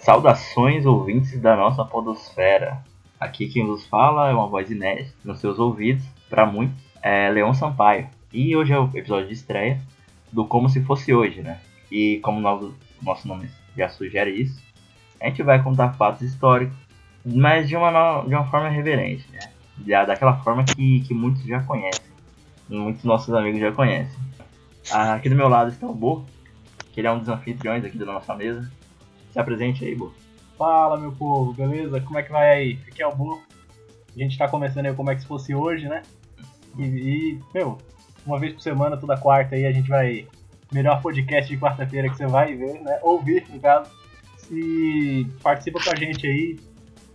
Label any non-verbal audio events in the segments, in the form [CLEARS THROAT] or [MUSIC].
Saudações ouvintes da nossa podosfera. Aqui quem vos fala é uma voz inédita nos seus ouvidos, para muitos, é Leon Sampaio. E hoje é o episódio de estreia do Como Se Fosse Hoje, né? E como nosso, nosso nome já sugere isso, a gente vai contar fatos históricos, mas de uma, de uma forma reverente, né? daquela forma que, que muitos já conhecem, muitos nossos amigos já conhecem. Aqui do meu lado está o Bo, que ele é um dos anfitriões aqui da nossa mesa. Se apresente aí, Bo. Fala, meu povo, beleza? Como é que vai aí? Aqui é o Bo. A gente tá começando aí como é que se fosse hoje, né? E, e, meu, uma vez por semana, toda quarta aí, a gente vai. Melhor podcast de quarta-feira que você vai ver, né? Ouvir, no caso. E participa com a gente aí.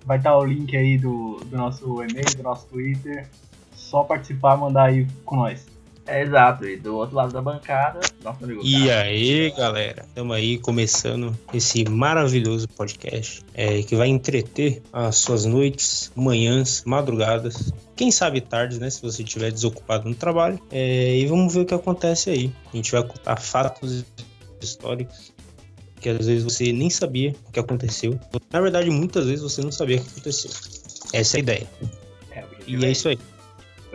Vai estar o link aí do, do nosso e-mail, do nosso Twitter. Só participar, mandar aí com nós. É exato, e do outro lado da bancada, nosso amigo. E aí, galera, estamos aí começando esse maravilhoso podcast é, que vai entreter as suas noites, manhãs, madrugadas, quem sabe tardes, né? Se você estiver desocupado no trabalho. É, e vamos ver o que acontece aí. A gente vai contar fatos históricos que às vezes você nem sabia o que aconteceu. Na verdade, muitas vezes você não sabia o que aconteceu. Essa é a ideia. É, e é isso aí.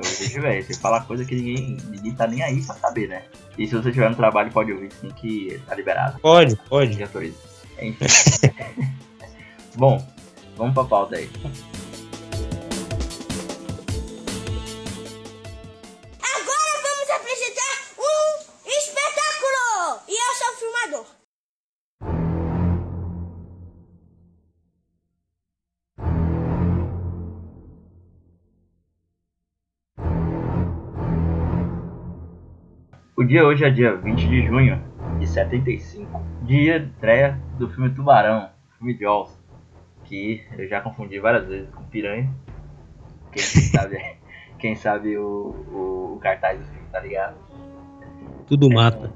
Eu velho, você fala coisa que ninguém, ninguém tá nem aí pra saber, né? E se você estiver no trabalho, pode ouvir sim que tá liberado. Pode, pode. Enfim. [LAUGHS] Bom, vamos pra pauta aí. O dia hoje é dia 20 de junho de 75, dia de estreia do filme Tubarão, filme de Jaws, que eu já confundi várias vezes com Piranha. Quem [LAUGHS] sabe, quem sabe o, o, o, cartaz do filme, tá ligado? Tudo mata.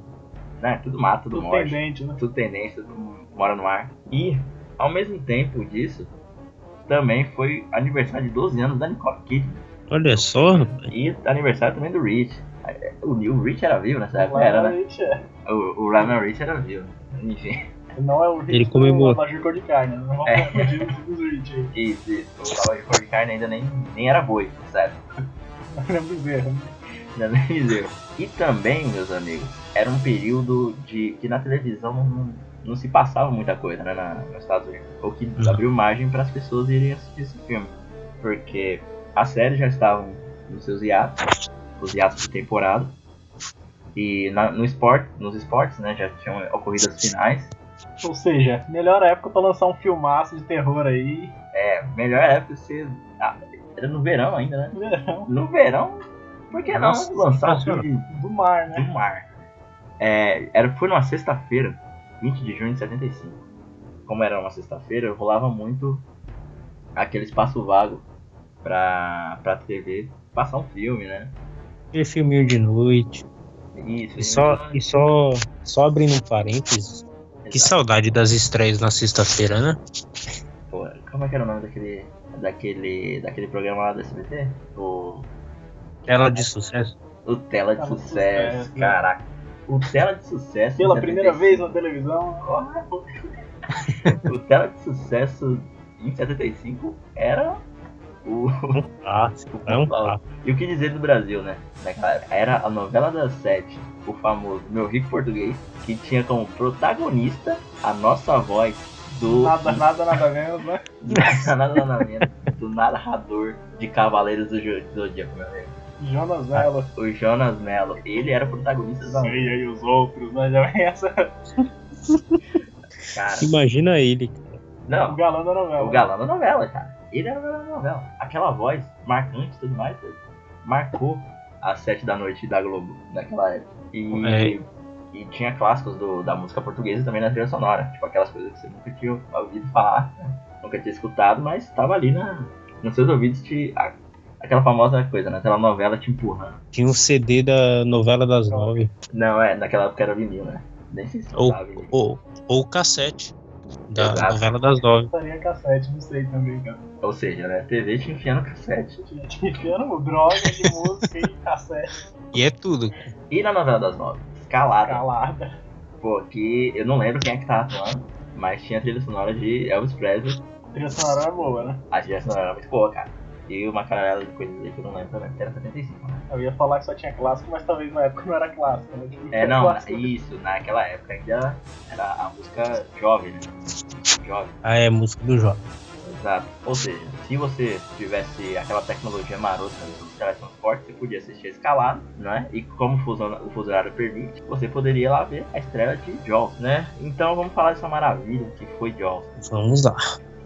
É, né, tudo mata, tudo, tudo morre. Tendente, né? Tudo tendente, tudo mora no ar. E, ao mesmo tempo disso, também foi aniversário de 12 anos da Nicole Kidman. Olha só, E aniversário também do Rich. O Neil Rich era vivo nessa época, era, né? Rich é. O, o Lionel Rich era vivo. Enfim. Não é o Rich Ele comemorou. do cor de carne, não vamos é. [LAUGHS] confundir os Rich aí. Isso, isso. O Abajur cor de carne ainda nem, nem era boi, certo? Era um bezerro. Ainda nem bezerro. E também, meus amigos, era um período de que na televisão não, não se passava muita coisa, né, na, nos Estados Unidos. O que uhum. abriu margem para as pessoas irem assistir esse filme. Porque as séries já estavam nos seus hiatos os hiatos de temporada. E na, no esporte, nos esportes, né, já tinham ocorrido as finais. Ou seja, melhor época para lançar um filmaço de terror aí. É, melhor época você. Ah, era no verão ainda, né? Verão. No verão, por que não lançar um filme do mar, né? Do mar. É, era, foi numa sexta-feira, 20 de junho de 75. Como era uma sexta-feira, rolava muito aquele espaço vago pra, pra TV passar um filme, né? Aquele filminho de noite. Isso, e só, e só, só abrindo um parênteses. Exato. Que saudade das estreias na sexta-feira, né? Pô, como é que era o nome daquele. daquele. daquele programa lá do SBT? O. Tela de sucesso. O Tela de, Tela sucesso, de sucesso, caraca. O Tela de Sucesso. Pela primeira vez na televisão. [LAUGHS] o Tela de Sucesso em 75 era o, ah, é um E o que dizer do Brasil, né? Naquela época. Era a novela das sete, o famoso Meu Rico Português, que tinha como protagonista a nossa voz do. Nada, nada, nada menos, né? [LAUGHS] nada, nada, nada menos. Do narrador de Cavaleiros do Zodíaco, meu amigo. Jonas Mello. O Jonas Mello. Ele era protagonista da. Sei aí os outros, mas já vem essa. Cara. Imagina ele. Não. O galã da novela. O galã da novela, cara ele era da novela. Aquela voz marcante e tudo mais, marcou às sete da noite da Globo naquela época. E, é. e tinha clássicos do, da música portuguesa também na trilha sonora. Tipo aquelas coisas que você nunca tinha ouvido falar, [LAUGHS] nunca tinha escutado, mas estava ali na, nos seus ouvidos te, a, aquela famosa coisa, né? Aquela novela te empurrando. Tinha um CD da novela das nove. Não, é, naquela época era vinil, né? Nem sei se ou, ou, ou cassete. Da Exato. novela das nove. Estaria cassete, não sei também, cara. Ou seja, né? TV te enfiando cassete. Te enfiando droga de música e cassete. E é tudo. E na novela das nove? Escalada. Escalada. Pô, que eu não lembro quem é que tá atuando. mas tinha a trilha sonora de Elvis Presley. A trilha sonora era boa, né? A trilha sonora era muito boa, cara. E uma caralhada de coisas aí que eu não lembro também, porque era 75, né? Eu ia falar que só tinha clássico, mas talvez na época não era clássico, né? Tipo, É, não, clássico. isso, naquela época ainda era a música jovem, né? Jovem. Ah, é música do jovem. Exato. Ou seja, se você tivesse aquela tecnologia marota do teletransporte, você podia assistir escalado, né? E como o fuso, o fuso horário permite, você poderia lá ver a estreia de Jaws, né? Então vamos falar dessa maravilha que foi Jaws. Vamos lá.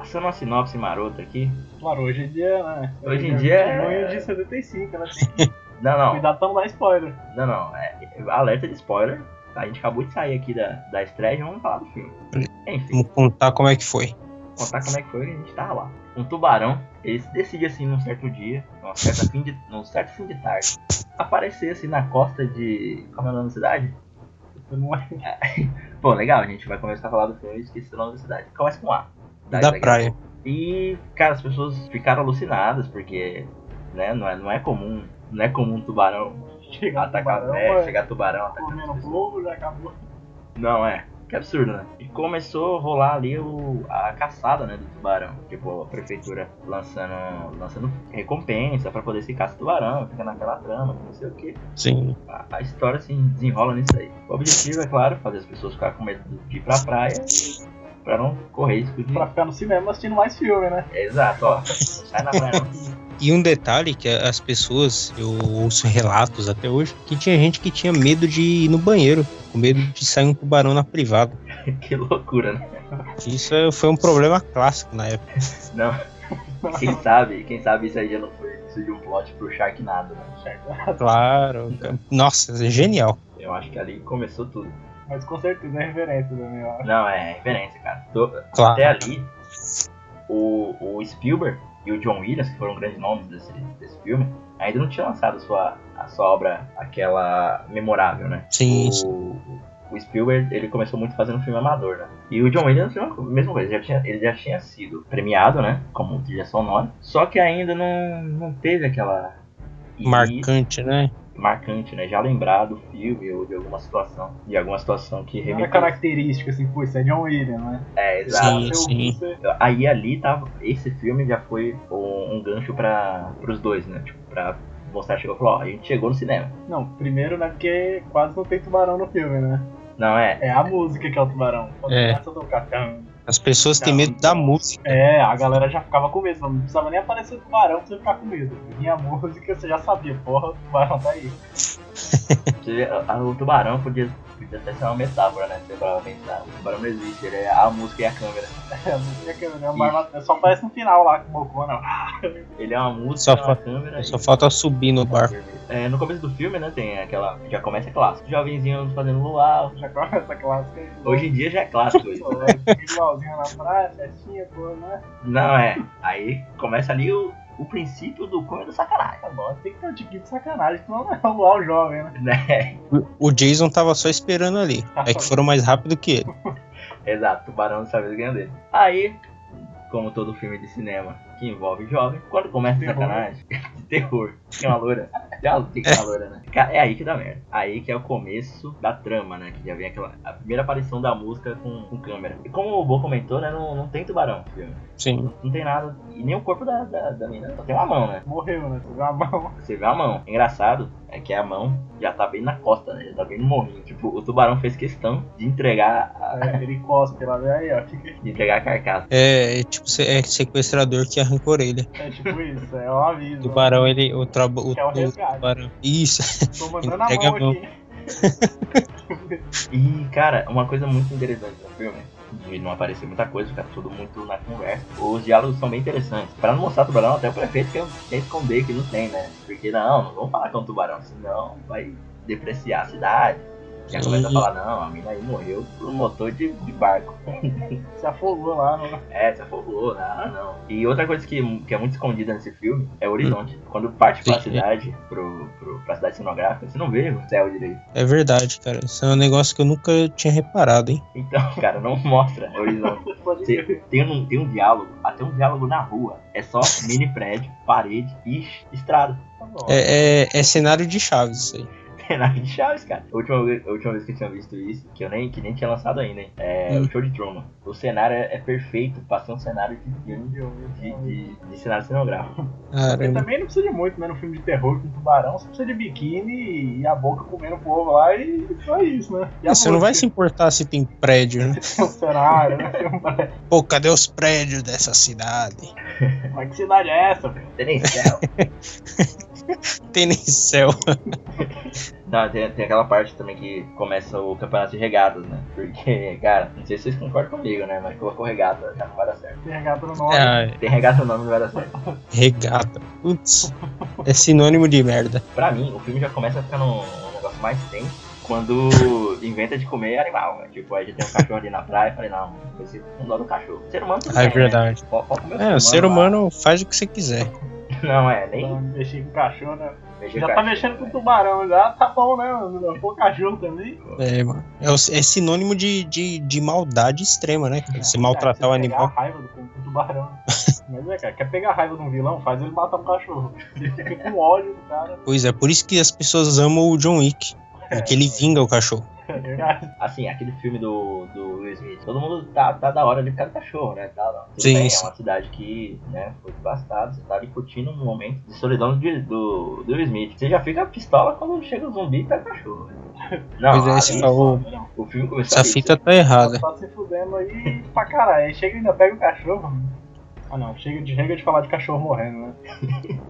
Passando uma sinopse marota aqui. Claro, hoje em dia, né? Hoje em dia é- Junho de 75, né? Tem que [LAUGHS] Não, não, cuidar pra não dar spoiler. não, não. É, alerta de spoiler. A gente acabou de sair aqui da, da estreia e vamos falar do filme. Enfim. Vamos contar como é que foi. contar como é que foi que a gente tava lá. Um tubarão, ele se decide assim num certo dia, num certo fim de, num certo fim de tarde, aparecer assim na costa de. Como é o nome da cidade? [LAUGHS] Pô, legal, a gente vai começar a falar do filme e esqueci o nome da cidade. Começa com A. Daí Da daqui a praia. E, cara, as pessoas ficaram alucinadas, porque, né, não é, não é comum. Não é comum um tubarão [LAUGHS] Chegar no atacar. tubarão, é, é, chegar tubarão atacando. fogo, já acabou. Não, é. Que absurdo, né? E começou a rolar ali o, a caçada, né, do tubarão. Tipo, a prefeitura lançando, lançando recompensa pra poder se caçar tubarão, fica naquela trama, não sei o que. Sim. A, a história se desenrola nisso aí. O objetivo é, claro, fazer as pessoas ficarem com medo de ir pra praia pra não correr risco de... Pra ficar no cinema assistindo mais filme, né? Exato, ó. Sai na praia. E um detalhe que as pessoas, eu ouço relatos até hoje, que tinha gente que tinha medo de ir no banheiro, com medo de sair um tubarão na privada. [LAUGHS] que loucura, né? Isso é- foi um problema clássico na época. Não. Quem sabe, quem sabe isso aí já não foi isso de um plot pro Sharknado, né? Certo? Claro. Nossa, é genial. Eu acho que ali começou tudo. Mas com certeza é referência também, eu acho. Não, é referência, cara. Tô- Claro. Até ali, o, o Spielberg e o John Williams, que foram grandes nomes desse, desse filme, ainda não tinham lançado sua, a sua obra, aquela memorável, né? Sim, o, o Spielberg, ele começou muito fazendo filme amador, né? E o John Williams, a mesma coisa, ele já tinha, ele já tinha sido premiado, né? Como trilha sonora, só que ainda não, não teve aquela... e- Marcante, né? Marcante, né? Já lembrar do filme ou de alguma situação, de alguma situação que é remeteu. característica, assim, pô, isso é John Williams, né? É, exato. Sim, Eu sim. você- Aí ali tava. Esse filme já foi um, um gancho para os dois, né? Tipo, pra mostrar, chegou e falou, ó, a gente chegou no cinema. Não, primeiro, né, porque quase não tem tubarão no filme, né? Não é? É a música que é o tubarão. Quando É. começa a tocar, tam, As pessoas têm medo da música. É, a galera já ficava com medo, não precisava nem aparecer o tubarão pra você ficar com medo. Vinha a [LAUGHS] música, você já sabia, porra, o tubarão tá aí. A- o tubarão podia, podia até ser uma metáfora, né? Você pra pensar. O tubarão não existe, ele é a música e a câmera. [LAUGHS] É, a música que é uma arma- só aparece no final lá, com o Bocona. Ele é uma música, Só uma câmera. Só e- falta subir no bar. É, no começo do filme, né, tem aquela. Já começa clássico. Jovenzinho fazendo luau. Já começa a clássica aí. Hoje em dia já é clássico [LAUGHS] isso. Igualzinho na praia, festinha, pô, né? Não é. Aí começa ali o, o princípio do cunho do sacanagem. Tá bom, tem que ter um tiquinho de sacanagem, senão não é o luau jovem, né? [LAUGHS] Né? O Jason tava só esperando ali. É que foram mais rápido que ele. [LAUGHS] Exato, Tubarão dessa vez ganha dele. Aí, como todo filme de cinema que envolve jovem, quando começa Terror. sacanagem, [LAUGHS] terror, tem uma loura. Já tem que ter uma loura, né? É aí que dá merda. Aí que é o começo da trama, né? Que já vem aquela. A primeira aparição da música com, com câmera. E como o Bo comentou, né? Não, não tem tubarão no filme. Sim. Não tem nada. E nem o corpo da, da, da menina. Só tem uma mão, né? Morreu, né? Você viu a mão. [LAUGHS] Você vê a mão. Engraçado é que a mão já tá bem na costa, né? Já tá bem no morrinho. Tipo, o tubarão fez questão de entregar a, É, ele cospe lá, vem aí, ó. De entregar a carcaça. É, é tipo, é sequestrador que arranca a orelha. É tipo isso, é um aviso. O tubarão, ele. O, traba, o, é o o resgate. tubarão. Isso. Tô [LAUGHS] mandando a mão a mão. aqui. [LAUGHS] E, cara, uma coisa muito interessante no filme, de não aparecer muita coisa, ficar tudo muito na conversa. Os diálogos são bem interessantes. Pra não mostrar tubarão, até o prefeito quer, quer esconder que não tem, né? Porque não, não vamos falar que é um tubarão, senão vai depreciar a cidade. Já Sim. começa a falar, não, a mina aí morreu por motor de, de barco. Se afogou lá, no... É, se afogou, não, não. E outra coisa que, que é muito escondida nesse filme é o horizonte. Quando parte pra cidade, pro, pro, pra cidade cenográfica, você não vê o céu direito. É verdade, cara. Isso é um negócio que eu nunca tinha reparado, hein? Então, [LAUGHS] cara, não mostra o horizonte. [LAUGHS] Você- tem, um, tem um diálogo, até um diálogo na rua. É só mini prédio, parede e estrada. Tá. É, é, é cenário de Chaves isso aí. Cenário de Chaves, cara. A última, vez- a última vez que eu tinha visto isso, que eu nem, que nem tinha lançado ainda, hein? É Hum. o show de Truman. O cenário é, é perfeito pra ser um cenário de filme de, de, de cenário cenográfico. Caramba. também não precisa de muito, né? No filme de terror com tubarão, você precisa de biquíni e a boca comendo o povo lá e só isso, né? E Você não vai se importar se tem prédio, né? [LAUGHS] Tem um cenário, né? [LAUGHS] Pô, cadê os prédios dessa cidade? [LAUGHS] Mas que cidade é essa? Tem nem céu. [LAUGHS] Tem nem céu. Não, tem, tem aquela parte também que começa o campeonato de regatas, né? Porque, cara, não sei se vocês concordam comigo, né? Mas colocou regata, já não vai dar certo. Tem regata no nome. É, Tem regata no nome, não vai dar certo. regata. Putz. É sinônimo de merda. Pra mim, o filme já começa a ficar num, num negócio mais tenso quando inventa de comer animal, né? Tipo, aí já tem um cachorro ali na praia, falei, não, esse não dó do cachorro. Ser humano tudo Ah, é né? verdade. Pode- pode comer É, o ser lá. humano faz o que você quiser. Não, é, nem Então, mexer com cachorro, né? mexer Já tá cachorro, mexendo com né? tubarão já, tá bom, né? mano? Pô, cachorro também. É, mano. É, o- é sinônimo de, de, de maldade extrema, né? cara? Você maltratar o Cara, você animal. Pegar a raiva do, do tubarão. [LAUGHS] Mas é, cara, quer pegar a raiva de um vilão, faz ele matar um cachorro. Ele fica com ódio do cara. Pois é, por isso que as pessoas amam o John Wick. Porque ele vinga o cachorro. [LAUGHS] É verdade. Assim, aquele filme do, do Will Smith, todo mundo tá, tá da hora ali por causa do cachorro, né? Tá, não. Sim, bem, sim. É uma cidade que, né, foi devastada, você tá ali curtindo um momento de solidão de- do, do Will Smith. Você já fica pistola quando chega o zumbi e pega o cachorro. né? [LAUGHS] Não, Pois é, você falou. o filme começou Essa fita tá errada. Tá se fudendo aí pra caralho. Aí chega e ainda pega o cachorro. Ah não, chega de, chega de falar de cachorro morrendo, né? [LAUGHS]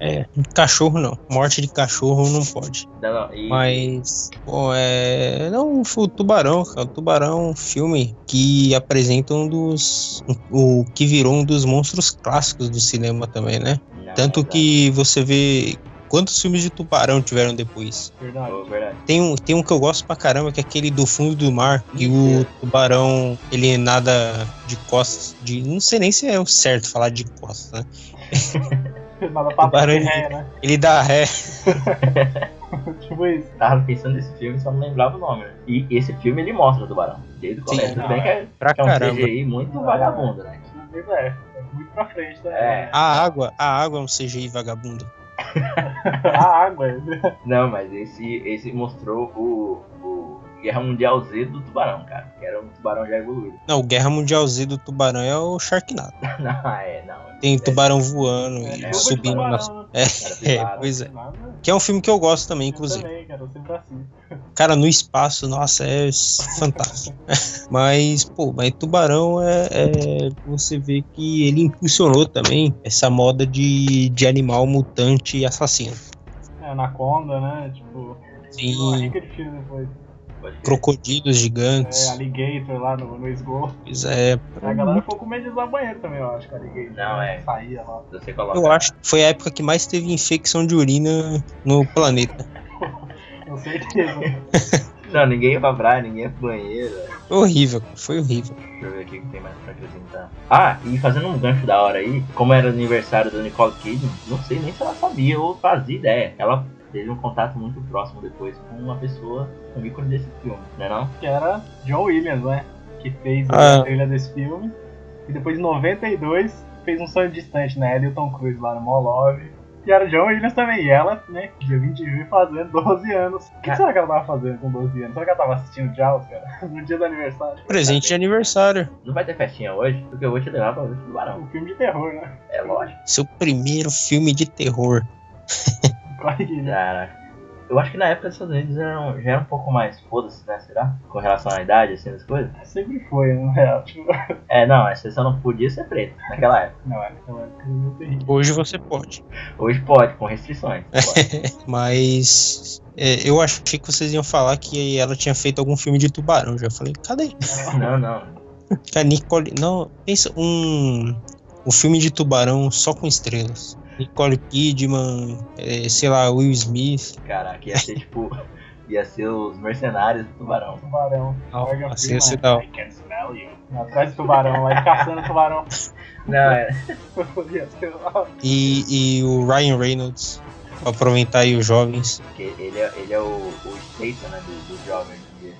É, cachorro não. Morte de cachorro não pode. Não, não, e- Mas, pô, é. Não, o Tubarão, cara. O Tubarão é um filme que apresenta um dos. O que virou um dos monstros clássicos do cinema também, né? Tanto que você vê. Quantos filmes de tubarão tiveram depois? Verdade. Tem um, tem um que eu gosto pra caramba, que é aquele do fundo do mar. E o tubarão, ele nada de costas. De, não sei nem se é o certo falar de costas, né? [LAUGHS] Nada pra Tubarão, ter ré, né? Ele dá ré. [LAUGHS] tipo isso. Tava pensando nesse filme, só não lembrava o nome, né? E esse filme ele mostra o tubarão. Desde o começo. Tudo bem que é, Pra que é um caramba. CGI muito vagabundo, né? É, é muito pra frente, né? É. A água, a água é um CGI vagabundo. A água. Não, mas esse, esse mostrou o, o Guerra Mundial Z do tubarão, cara. Que era um tubarão já evoluído. Não, o Guerra Mundial Z do tubarão é o Sharknado. [LAUGHS] Não, é, não. Tem tubarão voando e é, subindo tubarão, nas. né? É, é, pois é. Nada. Que é um filme que eu gosto também, Eu inclusive. também, cara, eu sempre assisto. [LAUGHS] Cara, no espaço, nossa, é fantástico. [LAUGHS] Mas, pô, mas Tubarão é, é- Você vê que ele impulsionou também essa moda de, de animal mutante e assassino. É, Anaconda, né? Tipo, uma Sim, rica de filme depois. Crocodilos É, gigantes. Alligator lá no, no esgoto. Pois é. A galera ficou com medo de usar banheiro também, eu acho, que Alligator. Não, é. Saía lá. Você coloca. Eu acho que foi a época que mais teve infecção de urina no planeta. [LAUGHS] Com certeza. [LAUGHS] Não, ninguém ia pra praia, ninguém ia pro banheiro. Foi horrível, cara, foi horrível. Deixa eu ver aqui o que tem mais pra acrescentar. Ah, e fazendo um gancho da hora aí, como era o aniversário da Nicole Kidman, não sei nem se ela sabia ou fazia ideia. Ela teve um contato muito próximo depois com uma pessoa, um ícone desse filme, né não? que era John Williams, né? Que fez Ah. a trilha desse filme. E depois, em 92, fez um sonho distante, né? Ela e o Tom Cruise lá no Molov. E era John Williams também. E ela, né? Dia 20 de junho, fazendo 12 anos. O que será que ela tava fazendo com 12 anos? Será que ela tava assistindo Jaws, cara? [LAUGHS] No dia do aniversário. Presente de aniversário. Não vai ter festinha hoje, porque eu vou te levar pra ver o tubarão. Um filme de terror, né? É lógico. Seu primeiro filme de terror. [LAUGHS] [LAUGHS] Corre, né? Cara, eu acho que na época dos Estados Unidos eram, já era um pouco mais foda-se, né? Será? Com relação à idade, assim, das coisas. Sempre foi, na [LAUGHS] real. Tipo, É, não, você só não podia ser preto naquela época. não, é naquela época. Hoje você pode. Hoje pode, com restrições. [LAUGHS] Pode. Mas é, eu achei que vocês iam falar que ela tinha feito algum filme de tubarão. Já falei, cadê? não, não. Que a Nicole. Não, pensa um. Um filme de tubarão só com estrelas. Nicole Kidman, é, sei lá, Will Smith. Caraca, ia ser tipo. Ia ser os mercenários do tubarão. Tubarão. Morgan Assim [LAUGHS] ia ser da hora. I can smell you. Atrás do tubarão, lá caçando tubarão. Não, é. E, e o Ryan Reynolds. Pra aproveitar aí os jovens. Porque ele é, ele é o, o Statham, né? Do, do dia.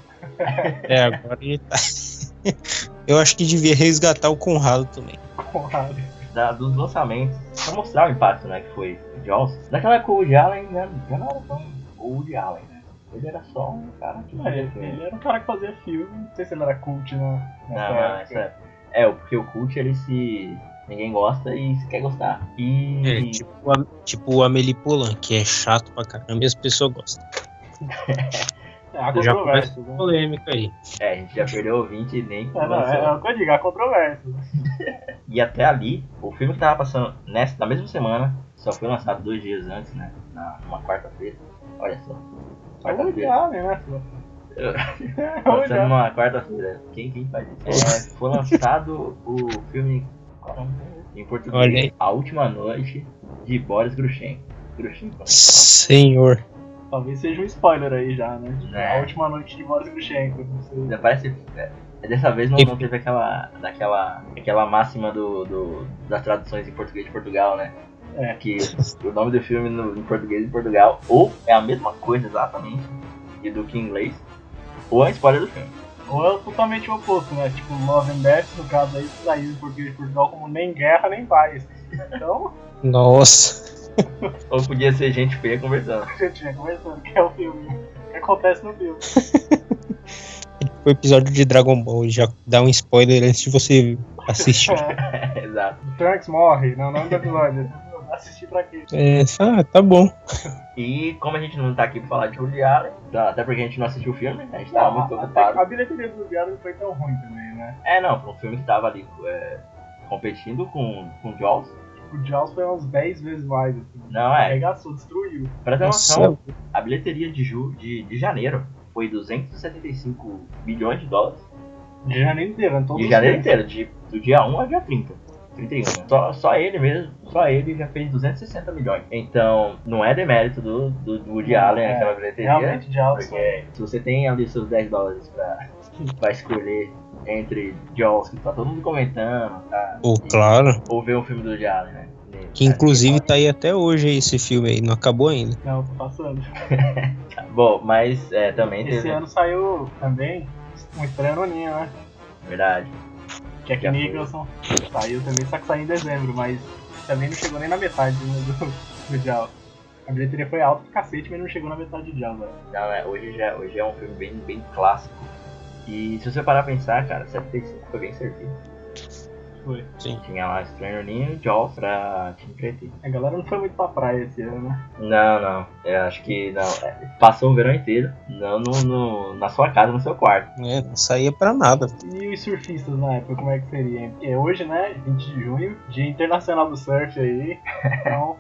É, agora ele tá. [LAUGHS] Eu acho que devia resgatar o Conrado também. Conrado. Da, dos lançamentos. Pra mostrar o impacto, né? Que foi Jaws. Naquela época o Woody Allen já, já não era tão o Woody Allen, né? Ele era só um cara que É, fazia ele, filme. ele era um cara que fazia filme, não sei se ele era cult Não, nessa não, época. é, é, porque o cult ele se. Ninguém gosta e se quer gostar. E. É, tipo, a- tipo o Amelie Polan, que é chato pra caramba e as pessoas gostam. [LAUGHS] É, há Já controvérsias, né? Polêmica aí. É, a gente já perdeu ouvinte e nem. É, não, é, é o que eu digo, há controvérsias. [LAUGHS] E até ali, o filme que tava passando nessa, na mesma semana, só foi lançado dois dias antes, né? Na, numa quarta-feira. Olha só. É Quarta-feira. Né? É [LAUGHS] Allen. numa quarta-feira. Quem, quem faz isso? É, foi lançado o filme. é? Em português. A Última Noite de Boris Grushenko. Grushenko. Senhor. Talvez seja um spoiler aí já, né? É. A última noite de Boris Grushenko. Não sei. Ainda Parece. é, Dessa vez não, não teve aquela, daquela, aquela máxima do, do- das traduções em português de Portugal, né? É. Que o nome do filme no, em português de Portugal ou é a mesma coisa exatamente e do que em inglês, ou é a spoiler do filme. Ou é totalmente o oposto, né? Tipo, Love and Death, no caso aí, saiu em português de Portugal como nem guerra nem paz. Então, Nossa. Ou podia ser gente feia conversando. a [LAUGHS] gente já conversando que é o filme. O que acontece no filme. [LAUGHS] O episódio de Dragon Ball já dá um spoiler antes de você assistir. [LAUGHS] É, Exato. o Trunks morre, não, não é do episódio. Assistir pra quê? É, ah, tá bom. E como a gente não tá aqui pra falar de Woody Allen, tá, até porque a gente não assistiu o filme, a gente tava muito a, ocupado. a bilheteria do Diário não foi tão ruim também, né? É, não, foi um filme que tava ali é, competindo com, com Jaws. O Jaws foi uns 10 vezes mais, assim. Não, é. Arregaçou, destruiu. Pra ter Nossa. noção, a bilheteria de, ju, de, de janeiro foi 275 milhões de dólares. De janeiro inteiro, né? Todos De janeiro inteiro, de, do dia 1 ao dia 30. 31, né? Só, só ele mesmo, só ele já fez 260 milhões. Então, não é demérito do, do, do Woody Allen É, aquela bilheteria. Realmente, Jaws Porque se você tem ali seus 10 dólares pra, [LAUGHS] pra escolher entre Jaws, que tá todo mundo comentando, tá? E- claro. Ou ver um filme do Allen, né? Que inclusive tá aí até hoje esse filme aí, não acabou ainda. Não, tô passando. [LAUGHS] Bom, mas é, também Esse teve. ano saiu também um estranho Noninho, né? Verdade. Jack Já foi. Nicholson. Saiu também, só que saiu em dezembro, mas também não chegou nem na metade né, do, do Jaws. A bilheteria foi alta pra cacete, mas não chegou na metade de Jaws, velho. Não, é, hoje, já, hoje é um filme bem, bem clássico. E se você parar pra pensar, cara, 75 foi bem servido. Foi. Sim. Tinha lá Stranger Ninho e Jaws pra te entreter. A galera não foi muito pra praia esse ano, né? Não, não. Eu acho que não. é, passou o verão inteiro. Não no, no- na sua casa, no seu quarto. É, não saía pra nada. E os surfistas na época, como é que seria? hein? Porque hoje, né, 20 de junho, Dia Internacional do Surf aí. [LAUGHS] Então,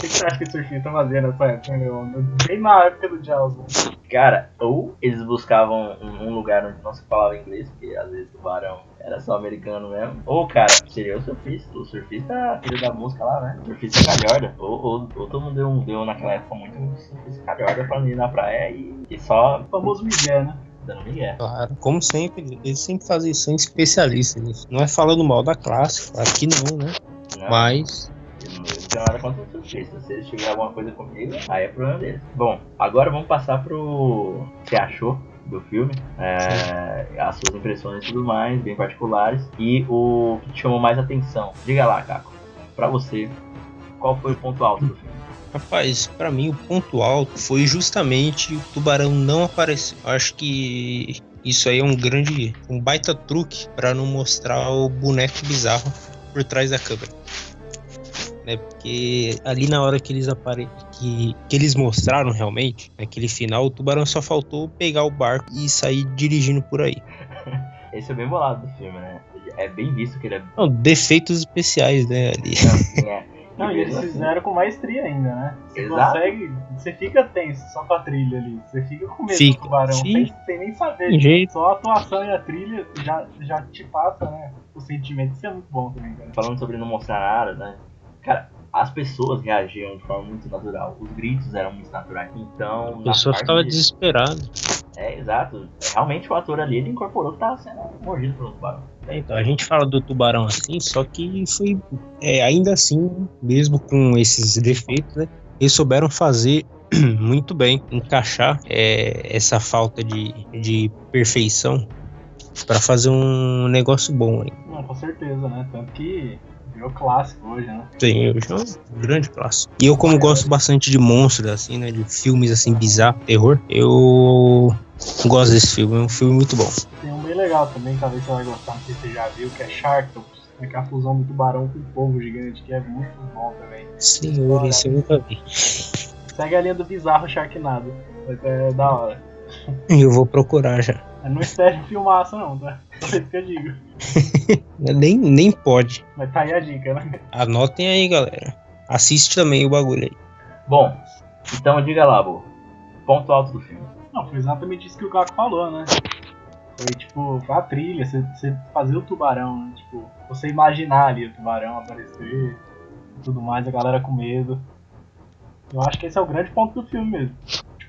que, que você acha que os surfistas estão fazendo nessa época, meu? Bem na época do Jaws, né? Cara, ou eles buscavam um, um lugar onde não se falava inglês, porque às vezes o barão era só americano mesmo. Ou, cara, seria o surfista. O surfista, filho da música lá, né? Surfista calhorda. Ou, ou, ou todo mundo deu, deu naquela época muito surfista calhorda pra ir na praia e, e só O famoso Miguel, né? dando migué. Claro, como sempre, eles sempre fazem isso, são especialistas nisso. Não é falando mal da classe, claro que não, né? Não, Mas, tenho nada contra os surfistas. Se eles tiverem alguma coisa comigo, aí é problema deles. Bom, agora vamos passar pro. O que você achou do filme? É, as suas impressões e tudo mais, bem particulares. E o que te chamou mais atenção. Diga lá, Caco. Pra você, qual foi o ponto alto do filme? rapaz, pra mim o ponto alto foi justamente o tubarão não aparecer. Acho que isso aí é um grande, um baita truque pra não mostrar o boneco bizarro por trás da câmera. Né? Porque ali na hora que eles apare... que, que eles mostraram realmente, naquele final, o tubarão só faltou pegar o barco e sair dirigindo por aí. [LAUGHS] Esse é bem bolado do filme, né? É bem visto que ele é. [LAUGHS] Não, defeitos especiais, né, ali. É. [LAUGHS] Não, e eles assim- fizeram com maestria ainda, né? Você Exato. consegue. Você fica tenso só com a trilha ali. Você fica com medo Fica. do tubarão, Sim. sem, sem nem saber. Tem jeito. Só a atuação e a trilha já, já te passa, né? O sentimento. Isso é muito bom também, cara. falando sobre não mostrar nada, né? Cara, as pessoas reagiam de forma muito natural. Os gritos eram muito naturais. Então, A pessoa ficava de- desesperada. É, exato. Realmente o ator ali, ele incorporou que tava sendo mordido por um tubarão. É, Então, a gente fala do tubarão assim, só que foi. é, ainda assim, mesmo com esses defeitos, né? Eles souberam fazer [CLEARS THROAT] muito bem, encaixar é, essa falta de, de perfeição para fazer um negócio bom aí. Não, com certeza, né? Tanto que Virou clássico hoje, né? Sim, hoje é um grande clássico. E eu, como gosto bastante de monstros, assim, né? De filmes assim, bizarros, terror, eu gosto desse filme. É um filme muito bom. Tem um bem legal também, talvez você vai gostar, não sei se você já viu, que é Sharktopus. É que é a fusão do tubarão com o povo gigante, que é muito bom também. Senhor, esse eu nunca vi. Segue a linha do bizarro Sharknado. É da hora. Eu vou procurar já. Não espere filmaço não, tá? Só isso que eu digo. [LAUGHS] Nem, nem pode. Mas tá aí a dica, né? Anotem aí, galera. Assiste também o bagulho aí. Bom, então diga lá, Bo. Ponto alto do filme. Não, foi exatamente isso que o Caco falou, né? Foi tipo, a trilha, você, você fazer o tubarão, né? Tipo, você imaginar ali o tubarão aparecer e tudo mais, a galera com medo. Eu acho que esse é o grande ponto do filme mesmo.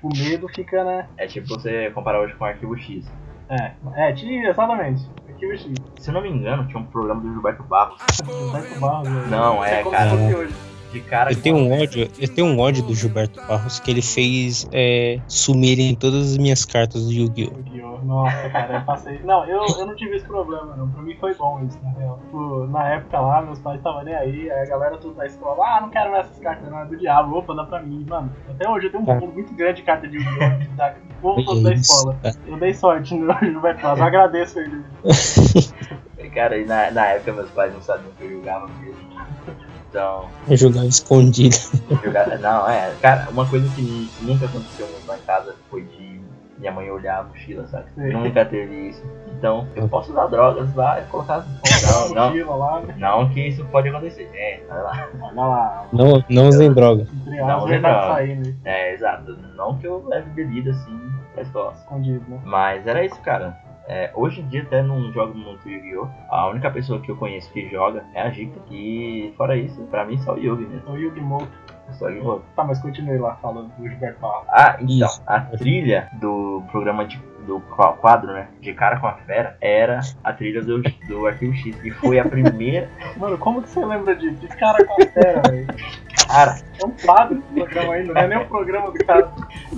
Tipo, o medo fica, né? É tipo você comparar hoje com o Arquivo X. É, é, tinha, exatamente. Aqui o X. Se eu não me engano, tinha um programa do Gilberto Barros. Gilberto Barros, né? Não, é, como cara. se fosse hoje. De cara Eu tenho um ódio, eu tenho um ódio do Gilberto Barros que ele fez é, sumirem todas as minhas cartas do Yu-Gi-Oh! Yu-Gi-Oh! Nossa, cara, eu passei. Não, eu, eu não tive esse problema, não. Pra mim foi bom isso, na real. Tipo, na época lá, meus pais estavam nem aí, aí a galera tudo da escola, ah, não quero mais essas cartas, não, é do diabo, opa, dá pra mim. Mano, até hoje eu tenho um bolo muito grande de carta de Yu-Gi-Oh! [LAUGHS] da povo todo da escola. Eu dei sorte no [LAUGHS] Gilberto Barros, eu agradeço ele. [LAUGHS] Cara, e na, na época meus pais não sabiam que eu jogava mesmo. Então, Eu jogava escondido. jogar. Não, é. Cara, uma coisa que nunca aconteceu muito lá em casa foi de minha mãe olhar a mochila, sabe? Nunca teve isso. Então, eu posso usar drogas lá e colocar. Não, [LAUGHS] não. Mochila lá, né? Não que isso pode acontecer. É, vai lá. Olha lá, Não, não usem droga. entre Não, legal. saindo, É, exato. Não que eu leve bebida assim pra escola. escondido, né? Mas era isso, cara. É, hoje em dia até não jogo muito Yu-Gi-Oh! A única pessoa que eu conheço que joga é a Jica. E fora isso, pra mim só o Yugi mesmo. O Yu-Gi-Oh! Só Yu-Gi-Oh! Tá, mas continue lá falando do Gilberto Barros. Ah, então, Isso. a trilha do programa de, do qua- quadro, né? De cara com a fera, era a trilha do, do Arquivo X. E foi a primeira. [LAUGHS] Mano, como que você lembra disso? De cara com a fera, velho. Cara, É um quadro do programa ainda, não é nem o programa do cara.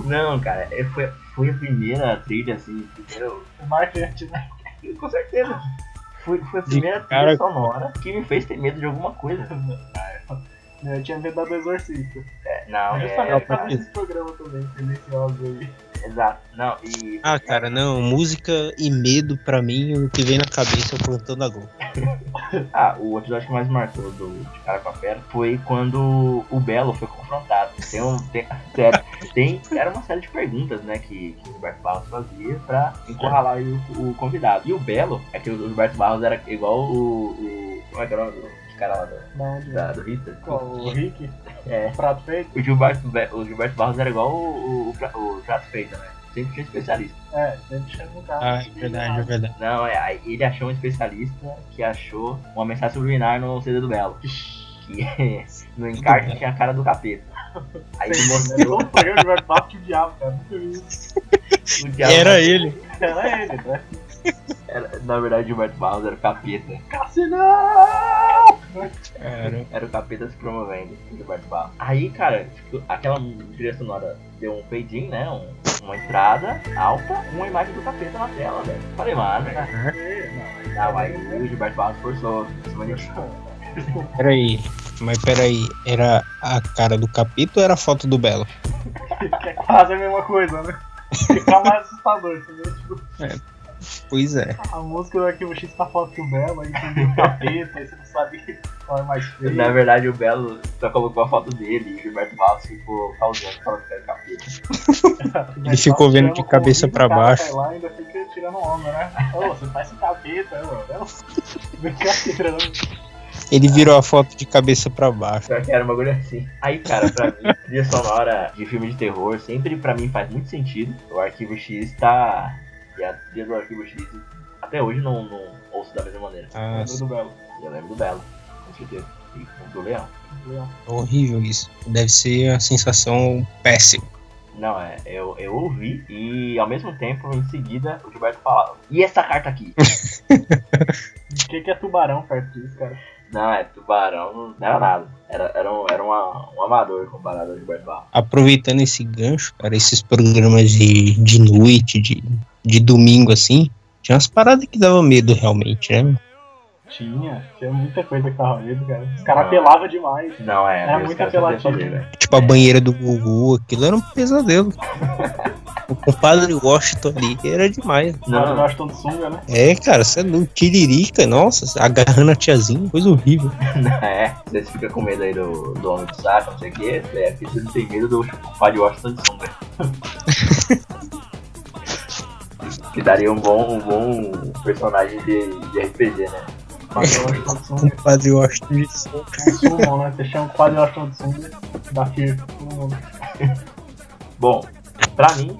não, cara, é, foi, foi a primeira trilha, assim, primeiro, O marketing, né? [LAUGHS] com certeza. Foi, foi a De primeira cara- trilha sonora que me fez ter medo de alguma coisa. [LAUGHS] Eu tinha medo da do Exorcista. É, não, Mas é, justamente por causa programas também, tendenciosos aí. Exato. Não, e. Ah, cara, não. Música e medo, pra mim, o que vem na cabeça é o plantão da Globo. [LAUGHS] Ah, o episódio que mais marcou do de Cara com a Fera foi quando o Belo foi confrontado. Tem um. Tem, [LAUGHS] sério, tem, era uma série de perguntas, né, que, que o Gilberto Barros fazia pra encurralar o, o convidado. E o Belo, é que o Gilberto Barros era igual o. o como é que é o nome cara lá do, Da do Hitler? Qual? O Rick? É. Prato feito? O Gilberto, Be- o Gilberto Barros era igual o, o, o, o Trato Feito, né? Sempre tinha especialista. É, sempre um cara. Ah, é verdade, é verdade. Não, é, aí ele achou um especialista que achou uma mensagem subliminar no CD do Belo. Que [LAUGHS] no encarte tinha a cara do capeta. Aí ele mostrou programa de Gilberto Barros tinha o diabo, cara. Nunca vi isso. [LAUGHS] o diabo. Era ele. Era ele, né? Era- na verdade, o Gilberto Barros era o capeta. Cassinão! Cara, Era o capeta se promovendo, o Gilberto Barros. Aí, cara, tipo, aquela trilha sonora deu um fade-in, né? Um- uma entrada alta, uma imagem do capeta na tela, velho. Falei, mano, não, aí o Gilberto Barros forçou. Peraí. Mas peraí, era a cara do capítulo ou era a foto do Belo? Que [LAUGHS] é quase a mesma coisa, né? Fica mais assustador, entendeu? Tipo, Pois é. a música do Arquivo X tá foto do Belo, aí tem o capeta, aí você não sabe [LAUGHS] qual é mais feio. Na verdade, o Belo só colocou a foto dele e o Gilberto Barros ficou causando, falando que era capeta. [LAUGHS] Ele ficou vendo de cabeça pra baixo. Lá e ainda fica tirando onda, né? Ô, você faz esse capeta, mano. Brincadeira, não. Ele virou a foto de cabeça pra baixo. Que era um bagulho assim. Aí, cara, pra mim, trilha sonora de filme de terror sempre pra mim faz muito sentido. O Arquivo X tá. E a trilha do Arquivo X até hoje não, não ouço da mesma maneira. Ah, Lembra do Belo. Eu lembro do Belo, com certeza. E do Leão. Leão. horrível isso. Deve ser a sensação péssima. Não, é, eu, eu ouvi e ao mesmo tempo, em seguida, o Gilberto falava: E essa carta aqui? [LAUGHS] O que, que é tubarão perto disso, cara? Não, é tubarão, não era nada. Era, era, um, era uma, um amador comparado ao Gilberto Barros. Aproveitando esse gancho, cara, esses programas de, de noite, de, de domingo assim, tinha umas paradas que davam medo realmente, né? Tinha, tinha muita coisa que tava medo, cara. Os caras apelavam demais. Não, é. Era muito apelativo. velho. Tipo a banheira do Gugu, aquilo era um pesadelo. [LAUGHS] o compadre Washington ali era demais. Não. Gosto tanto sunga, né? É, cara, você é. Tiririca, nossa, agarrando a tiazinha, coisa horrível. [LAUGHS] é. Vocês ficam com medo aí do, do homem do saco, não sei o que. É porque vocês não têm medo do Padre Washington de Sunga. [LAUGHS] que daria um bom, um bom personagem de, de RPG, né? Sunga. Compadre Washington de som. Consumam, né? Você chama o quadro gosto tanto sunga. Todo mundo. Bom, pra mim,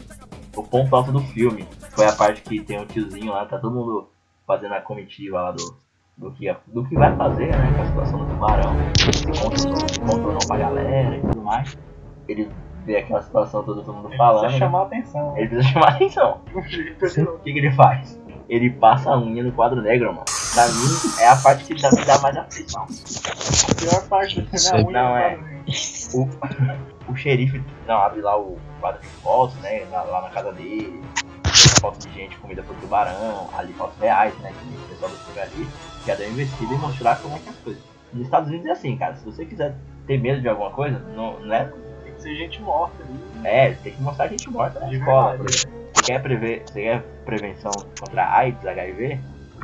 o ponto alto do filme foi a parte que tem um tiozinho lá, tá todo mundo fazendo a comitiva lá do, do, que, do que vai fazer, né? Com a situação do tubarão. Se conta, se conta ou não pra galera e tudo mais. Ele vê aquela situação toda, todo mundo Ele falando. precisa chamar a atenção. Ele precisa chamar a atenção. [LAUGHS] O que, que ele faz? Ele passa a unha no quadro negro, mano. Pra mim, é a parte que dá, me dá mais aflição. A pior parte do é a unha não é. O, o xerife não, abre lá o quadro de fotos, né? Lá, lá na casa dele. Foto de gente comida por tubarão, ali fotos reais, né? Que o pessoal do ali já deu investida e mostrar como é que é as coisas. Nos Estados Unidos é assim, cara. Se você quiser ter medo de alguma coisa, não, não é. Ser gente morta ali. É, tem que mostrar gente morta na De escola, verdade. exemplo. Você quer, prever, você quer prevenção contra AIDS, HIV?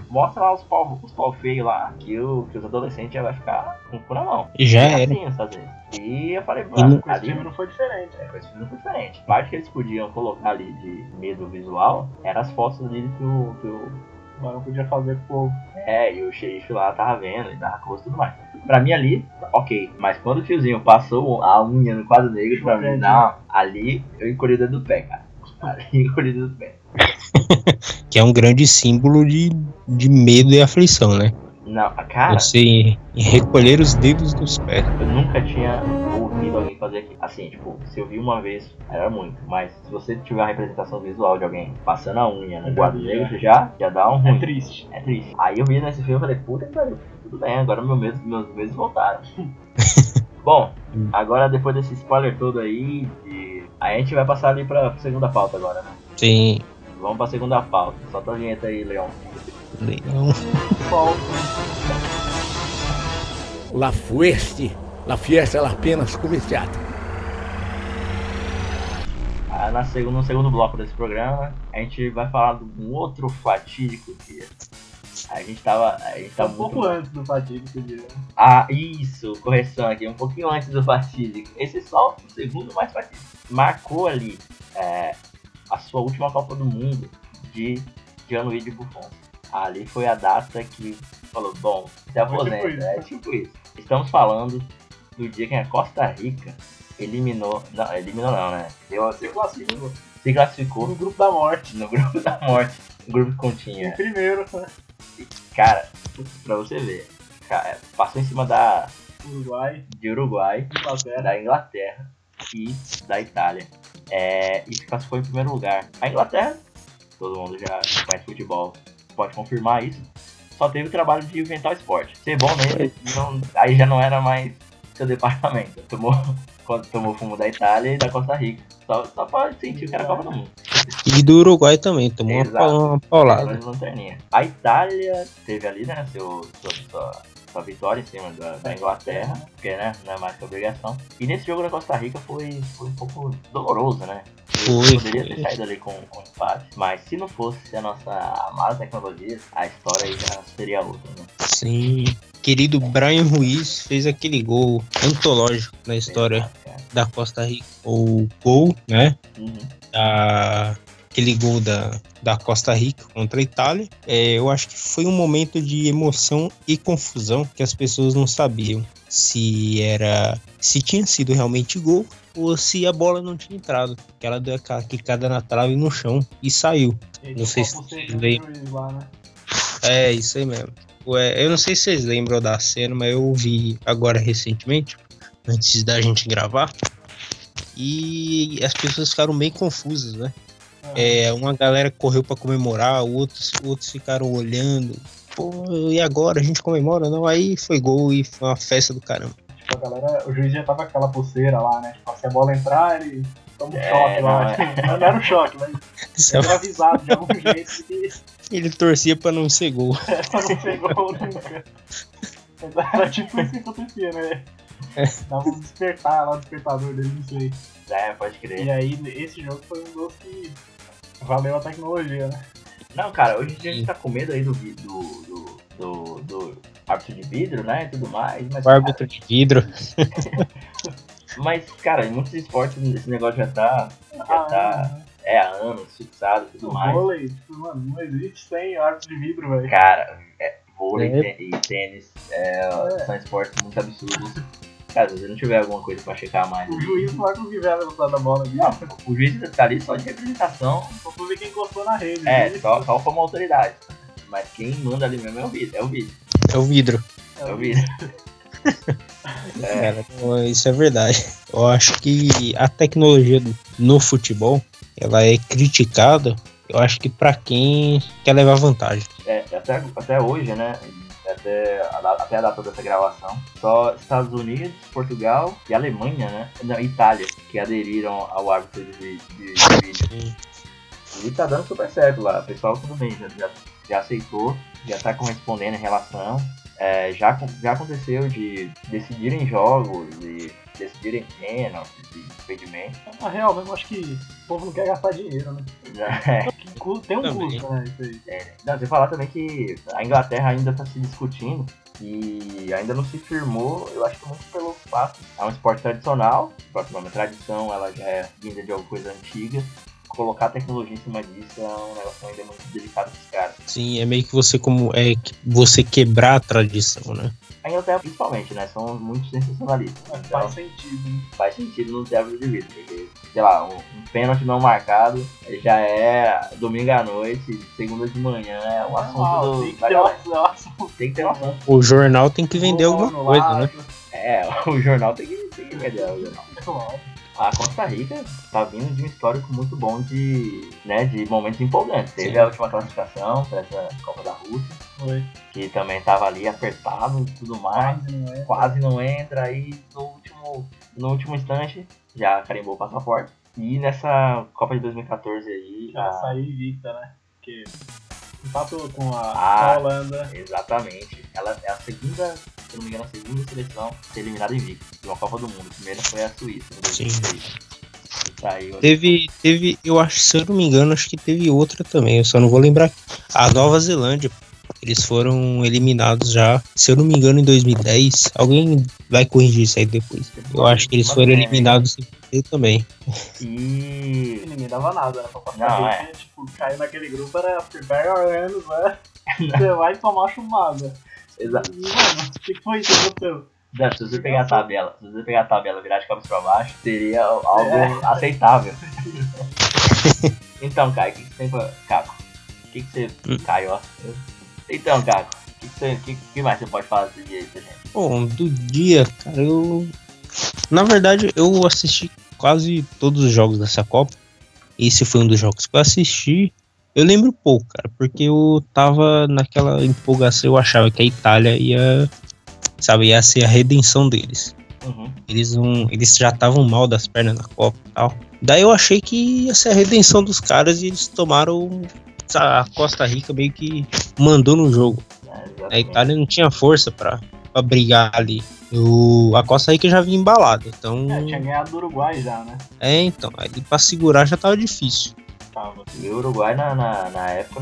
Mostra lá os pau, os pau feios lá, que, o, que os adolescentes já vai ficar com o cu na mão. E já é era. assim, Estados Unidos. E eu falei, mano, no- Com esse filme não foi diferente. é, com esse filme foi diferente. A parte que eles podiam colocar ali de medo visual eram as fotos ali que o, que o. O barão podia fazer com o povo. É, e o xerife lá tava vendo, e dava gosto e tudo mais. Pra mim ali, ok. Mas quando o tiozinho passou a unha no quadro negro, pra mim, não, ali eu encolhi o dedo do pé, cara. Ali [LAUGHS] eu encolhi o dedo do pé. [LAUGHS] Que é um grande símbolo de, de medo e aflição, né? Não, cara, Você recolher os dedos dos pés. eu nunca tinha ouvido alguém fazer aquilo. Assim, tipo, se eu vi uma vez, era muito. Mas se você tiver uma representação visual de alguém passando a unha no quadro É. negro, já, já dá um ruim. É triste. É triste. Aí eu vi nesse filme e falei, puta que pariu, tudo bem, agora meu medo, meus medos voltaram. [LAUGHS] Bom, agora depois desse spoiler todo aí, de... aí a gente vai passar ali pra segunda pauta agora, né? Sim. Vamos pra segunda pauta. Solta a vinheta aí, Leão. Leão. [LAUGHS] La Fueste, la fiesta, la apenas comerciata. Ah, na segundo, no segundo bloco desse programa, a gente vai falar de um outro fatídico dia. A gente tava. A gente Tá tá um pouco muito... antes do fatídico dia. Ah, isso, correção aqui, um pouquinho antes do fatídico. Esse é só o segundo mais fatídico. Marcou ali é, a sua última Copa do Mundo de Gianluigi Buffon. Ali foi a data que falou, bom, se Foi tipo aposenta, isso. é tipo isso. Estamos falando do dia que a Costa Rica eliminou, não, eliminou não, né? Deu, Se classificou. se classificou No grupo da morte. no grupo da morte, o grupo que Em continha. primeiro, né? Cara, pra você ver, cara, passou em cima da, Uruguai, de Uruguai, Inglaterra. da Inglaterra e da Itália. É, e se classificou em primeiro lugar. A Inglaterra, todo mundo já conhece futebol, pode confirmar isso. Só teve o trabalho de inventar o esporte. Ser bom nele, não- aí já não era mais seu departamento. [LAUGHS] Tomou, tomou fumo da Itália e da Costa Rica. Só, só pra sentir que era Copa do Mundo. E do Uruguai também, tomou Exato. uma paulada. A Itália teve ali, né, seu, seu- sua, sua vitória em cima da, da Inglaterra, porque né, não é mais que obrigação. E nesse jogo da Costa Rica foi, foi um pouco doloroso, né? Foi, Poderia ter saído ali com, com empate, mas se não fosse a nossa amada tecnologia, a história aí já seria outra, né? Sim. Querido Brian Ruiz fez aquele gol antológico na história Exato, da Costa Rica. O gol, né? Uhum. da- aquele gol da, da Costa Rica contra a Itália. É, eu acho que foi um momento de emoção e confusão que as pessoas não sabiam se era se tinha sido realmente gol ou se a bola não tinha entrado. Que ela deu aquela quicada na trave no chão e saiu. E Não sei se você vocês lembram. né? É, isso aí mesmo. Ué, eu não sei se vocês lembram da cena, mas eu vi agora recentemente, antes da gente gravar. E as pessoas ficaram meio confusas, né? É, uma galera correu pra comemorar, outros, outros ficaram olhando. Pô, e agora a gente comemora? Não, aí foi gol e foi uma festa do caramba. Tipo, a galera, o juiz já tava com aquela pulseira lá, né? Tipo, se a bola entrar, ele toma um É, choque lá. não, [LAUGHS] Não, não era um choque, mas é ele era avisado de algum jeito que [LAUGHS] Ele torcia pra não ser gol. [LAUGHS] Essa não pegou nunca. Era tipo isso que acontecia, né? É. Dava um despertar lá, o despertador dele, não sei. É, pode crer. E aí, esse jogo foi um dos que valeu a tecnologia, né? Não, cara, hoje em dia a gente tá com medo aí do, do, do, do, do árbitro de vidro, né? E tudo mais. Mas, O árbitro de vidro. [LAUGHS] Mas, cara, em muitos esportes esse negócio já tá. Já Ah, tá. É há anos, fixado e tudo o mais. vôlei, tipo, mano, não existe sem árbitro de vidro, velho. Cara, é, vôlei É. e tênis é, É. são esportes muito absurdos. Cara, se você não tiver alguma coisa pra checar mais. O juiz não vai conseguir ver a velocidade da bola ali. Não, o juiz tá ali só de representação. Só pra ver quem encostou na rede. É, né? só, só como autoridade. Mas quem manda ali mesmo é o vídeo. É o vídeo. É o vidro. É o vídeo. [LAUGHS] É, Cara, isso é verdade. Eu acho que a tecnologia do- no futebol, ela é criticada, eu acho que pra quem quer levar vantagem. é, até, até hoje, né? Até a, até a data dessa gravação, só Estados Unidos, Portugal e Alemanha, né? Não, Itália, que aderiram ao árbitro de, de, de vídeo. E tá dando super certo lá. O pessoal tudo bem, já, já aceitou, já tá correspondendo em relação. É, já, já aconteceu de decidirem jogos e decidirem pênaltis e impedimentos. Na real, mesmo acho que o povo não quer gastar dinheiro, né? [LAUGHS] É, Tem um Também. custo, né? Isso aí. Não, você falar também que a Inglaterra ainda está se discutindo e ainda não se firmou, eu acho que muito pelo fato. É um esporte tradicional, o próprio nome é tradição, ela já é vinda de alguma coisa antiga. Colocar tecnologia em cima disso é um negócio ainda muito delicado pros caras. Sim, é meio que você como é que você quebrar a tradição, né? A Inglaterra, principalmente, né? São muito sensacionalistas. Mas Então, faz sentido, né? faz sentido no árbitro de vida, porque, sei lá, um, um pênalti não marcado já é domingo à noite, segunda de manhã, é o assunto Normal, do. tem que um assunto. Tem que ter um assunto. O jornal tem que vender alguma coisa, lado, né? É, [LAUGHS] o jornal tem que, tem que vender o jornal. A Costa Rica tá vindo de um histórico muito bom de, né, de momentos empolgantes. Teve Sim. a última classificação para essa Copa da Rússia, que também tava ali apertado e tudo mais. Quase não é. Quase não entra aí no último, no último instante já carimbou o passaporte. E nessa Copa de 2014 aí, Já a- saiu invicta, né? Porque empatou com a, Ah. com a Holanda. exatamente, ela é a segunda, se não me engano, a segunda seleção a ser eliminada invicta de uma Copa do Mundo. A primeira foi a Suíça, em 2006. E saiu Teve, teve, eu acho, se eu não me engano, acho que teve outra também, eu só não vou lembrar. A Nova Zelândia, eles foram eliminados já, se eu não me engano, em 2010. Alguém vai corrigir isso aí depois. Eu acho que eles foram eliminados sem perder também. E [LAUGHS] ninguém dava nada, né? Pra Costa Não, é. tipo, cair naquele grupo era pega anos, né? [LAUGHS] Você vai tomar chumada. Exa- E, mano, o que foi isso aconteceu? Dan, se você pegar a tabela, se você pegar a tabela e virar de cabeça pra baixo, seria algo É. aceitável. [LAUGHS] então, Caio, o que, que você tem pra. Caco? O que, que você. Hum. Caio, ó. Então, Caco, o que, que, você... que, que mais você pode falar desse dia aí pra gente? Bom, do dia, cara, eu. Na verdade, eu assisti quase todos os jogos dessa Copa. Esse foi um dos jogos que eu assisti. Eu lembro pouco, cara, porque eu tava naquela empolgação, eu achava que a Itália ia, sabe, ia ser a redenção deles. Uhum. Eles não, eles já estavam mal das pernas na Copa e tal. Daí eu achei que ia ser a redenção dos caras e eles tomaram a Costa Rica meio que mandou no jogo. É, A. Itália não tinha força pra, pra brigar ali. O, a Costa Rica já vinha embalada, então. É, tinha ganhado do Uruguai já, né? É, então. Ali pra segurar já tava difícil. E o Uruguai na, na, na época.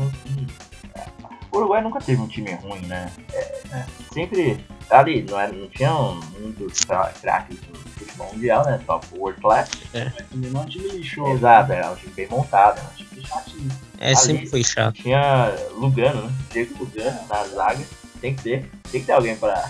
O Uruguai nunca teve um time ruim, né? É, É. Sempre. Ali, não, era, não tinha um, um dos cra- craques do futebol mundial, né? Só o World Class. Mas também não é um time lixoso. Exato, era um time bem montado, era um time chatinho. É, Ali- sempre foi chato. Tinha Lugano, né? Diego Lugano na zaga. Tem que ter. Tem que ter alguém pra [LAUGHS]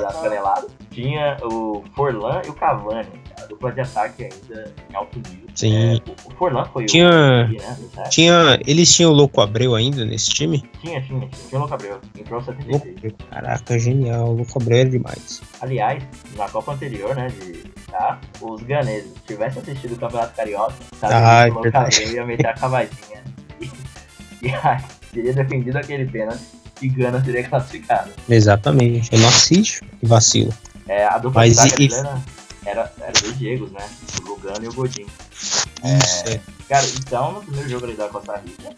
dar canelada. Tinha o Forlan e o Cavani. A dupla de ataque ainda em alto nível. Sim. É, o- Forlan foi Tinha- o. Né. Tinha. Eles tinham o Louco Abreu ainda nesse time? tinha, tinha, tinha. Tinha o Louco Abreu. Entrou em Louco 76. Abreu. Caraca, genial. O Louco Abreu era demais. Aliás, na Copa anterior, né, de, tá, os ganeses tivessem assistido o Campeonato Carioca, sabe Ah, que é o Louco. Abreu ia meter a cavadinha. [LAUGHS] E, e aí, teria defendido aquele pênalti e Gana seria classificado. Exatamente. Eu não assisto. Que vacilo. É, a dupla Mas de e- brasileira era, era dois Diegos, né? O Lugano e o Godinho. Isso, é. Cara, então, no primeiro jogo ali da Costa Rica,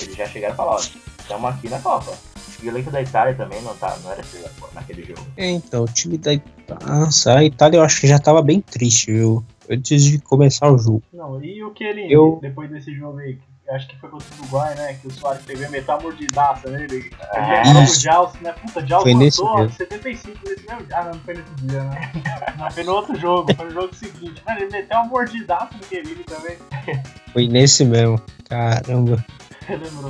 Eles já chegaram e falaram, ó, estamos aqui na Copa. E o elenco da Itália também não, tá, não era naquele jogo. É, então, o time da Nossa, a Itália eu acho que já tava bem triste, viu? Antes de começar o jogo. Não, e o que ele, Eu- depois desse jogo aí, que acho que foi contra o Uruguai, né? Que o Soares pegou e meteu a mordidaça nele. Ele Ah, lembrou do isso. Jaus, né? Puta, Jaus mesmo. 75 nesse mesmo Ah, não, não foi nesse dia, né? [LAUGHS] Não, foi no outro jogo, foi no jogo seguinte. Mano, ele meteu uma mordidaça no Kevin também. [LAUGHS] Foi nesse mesmo. Caramba.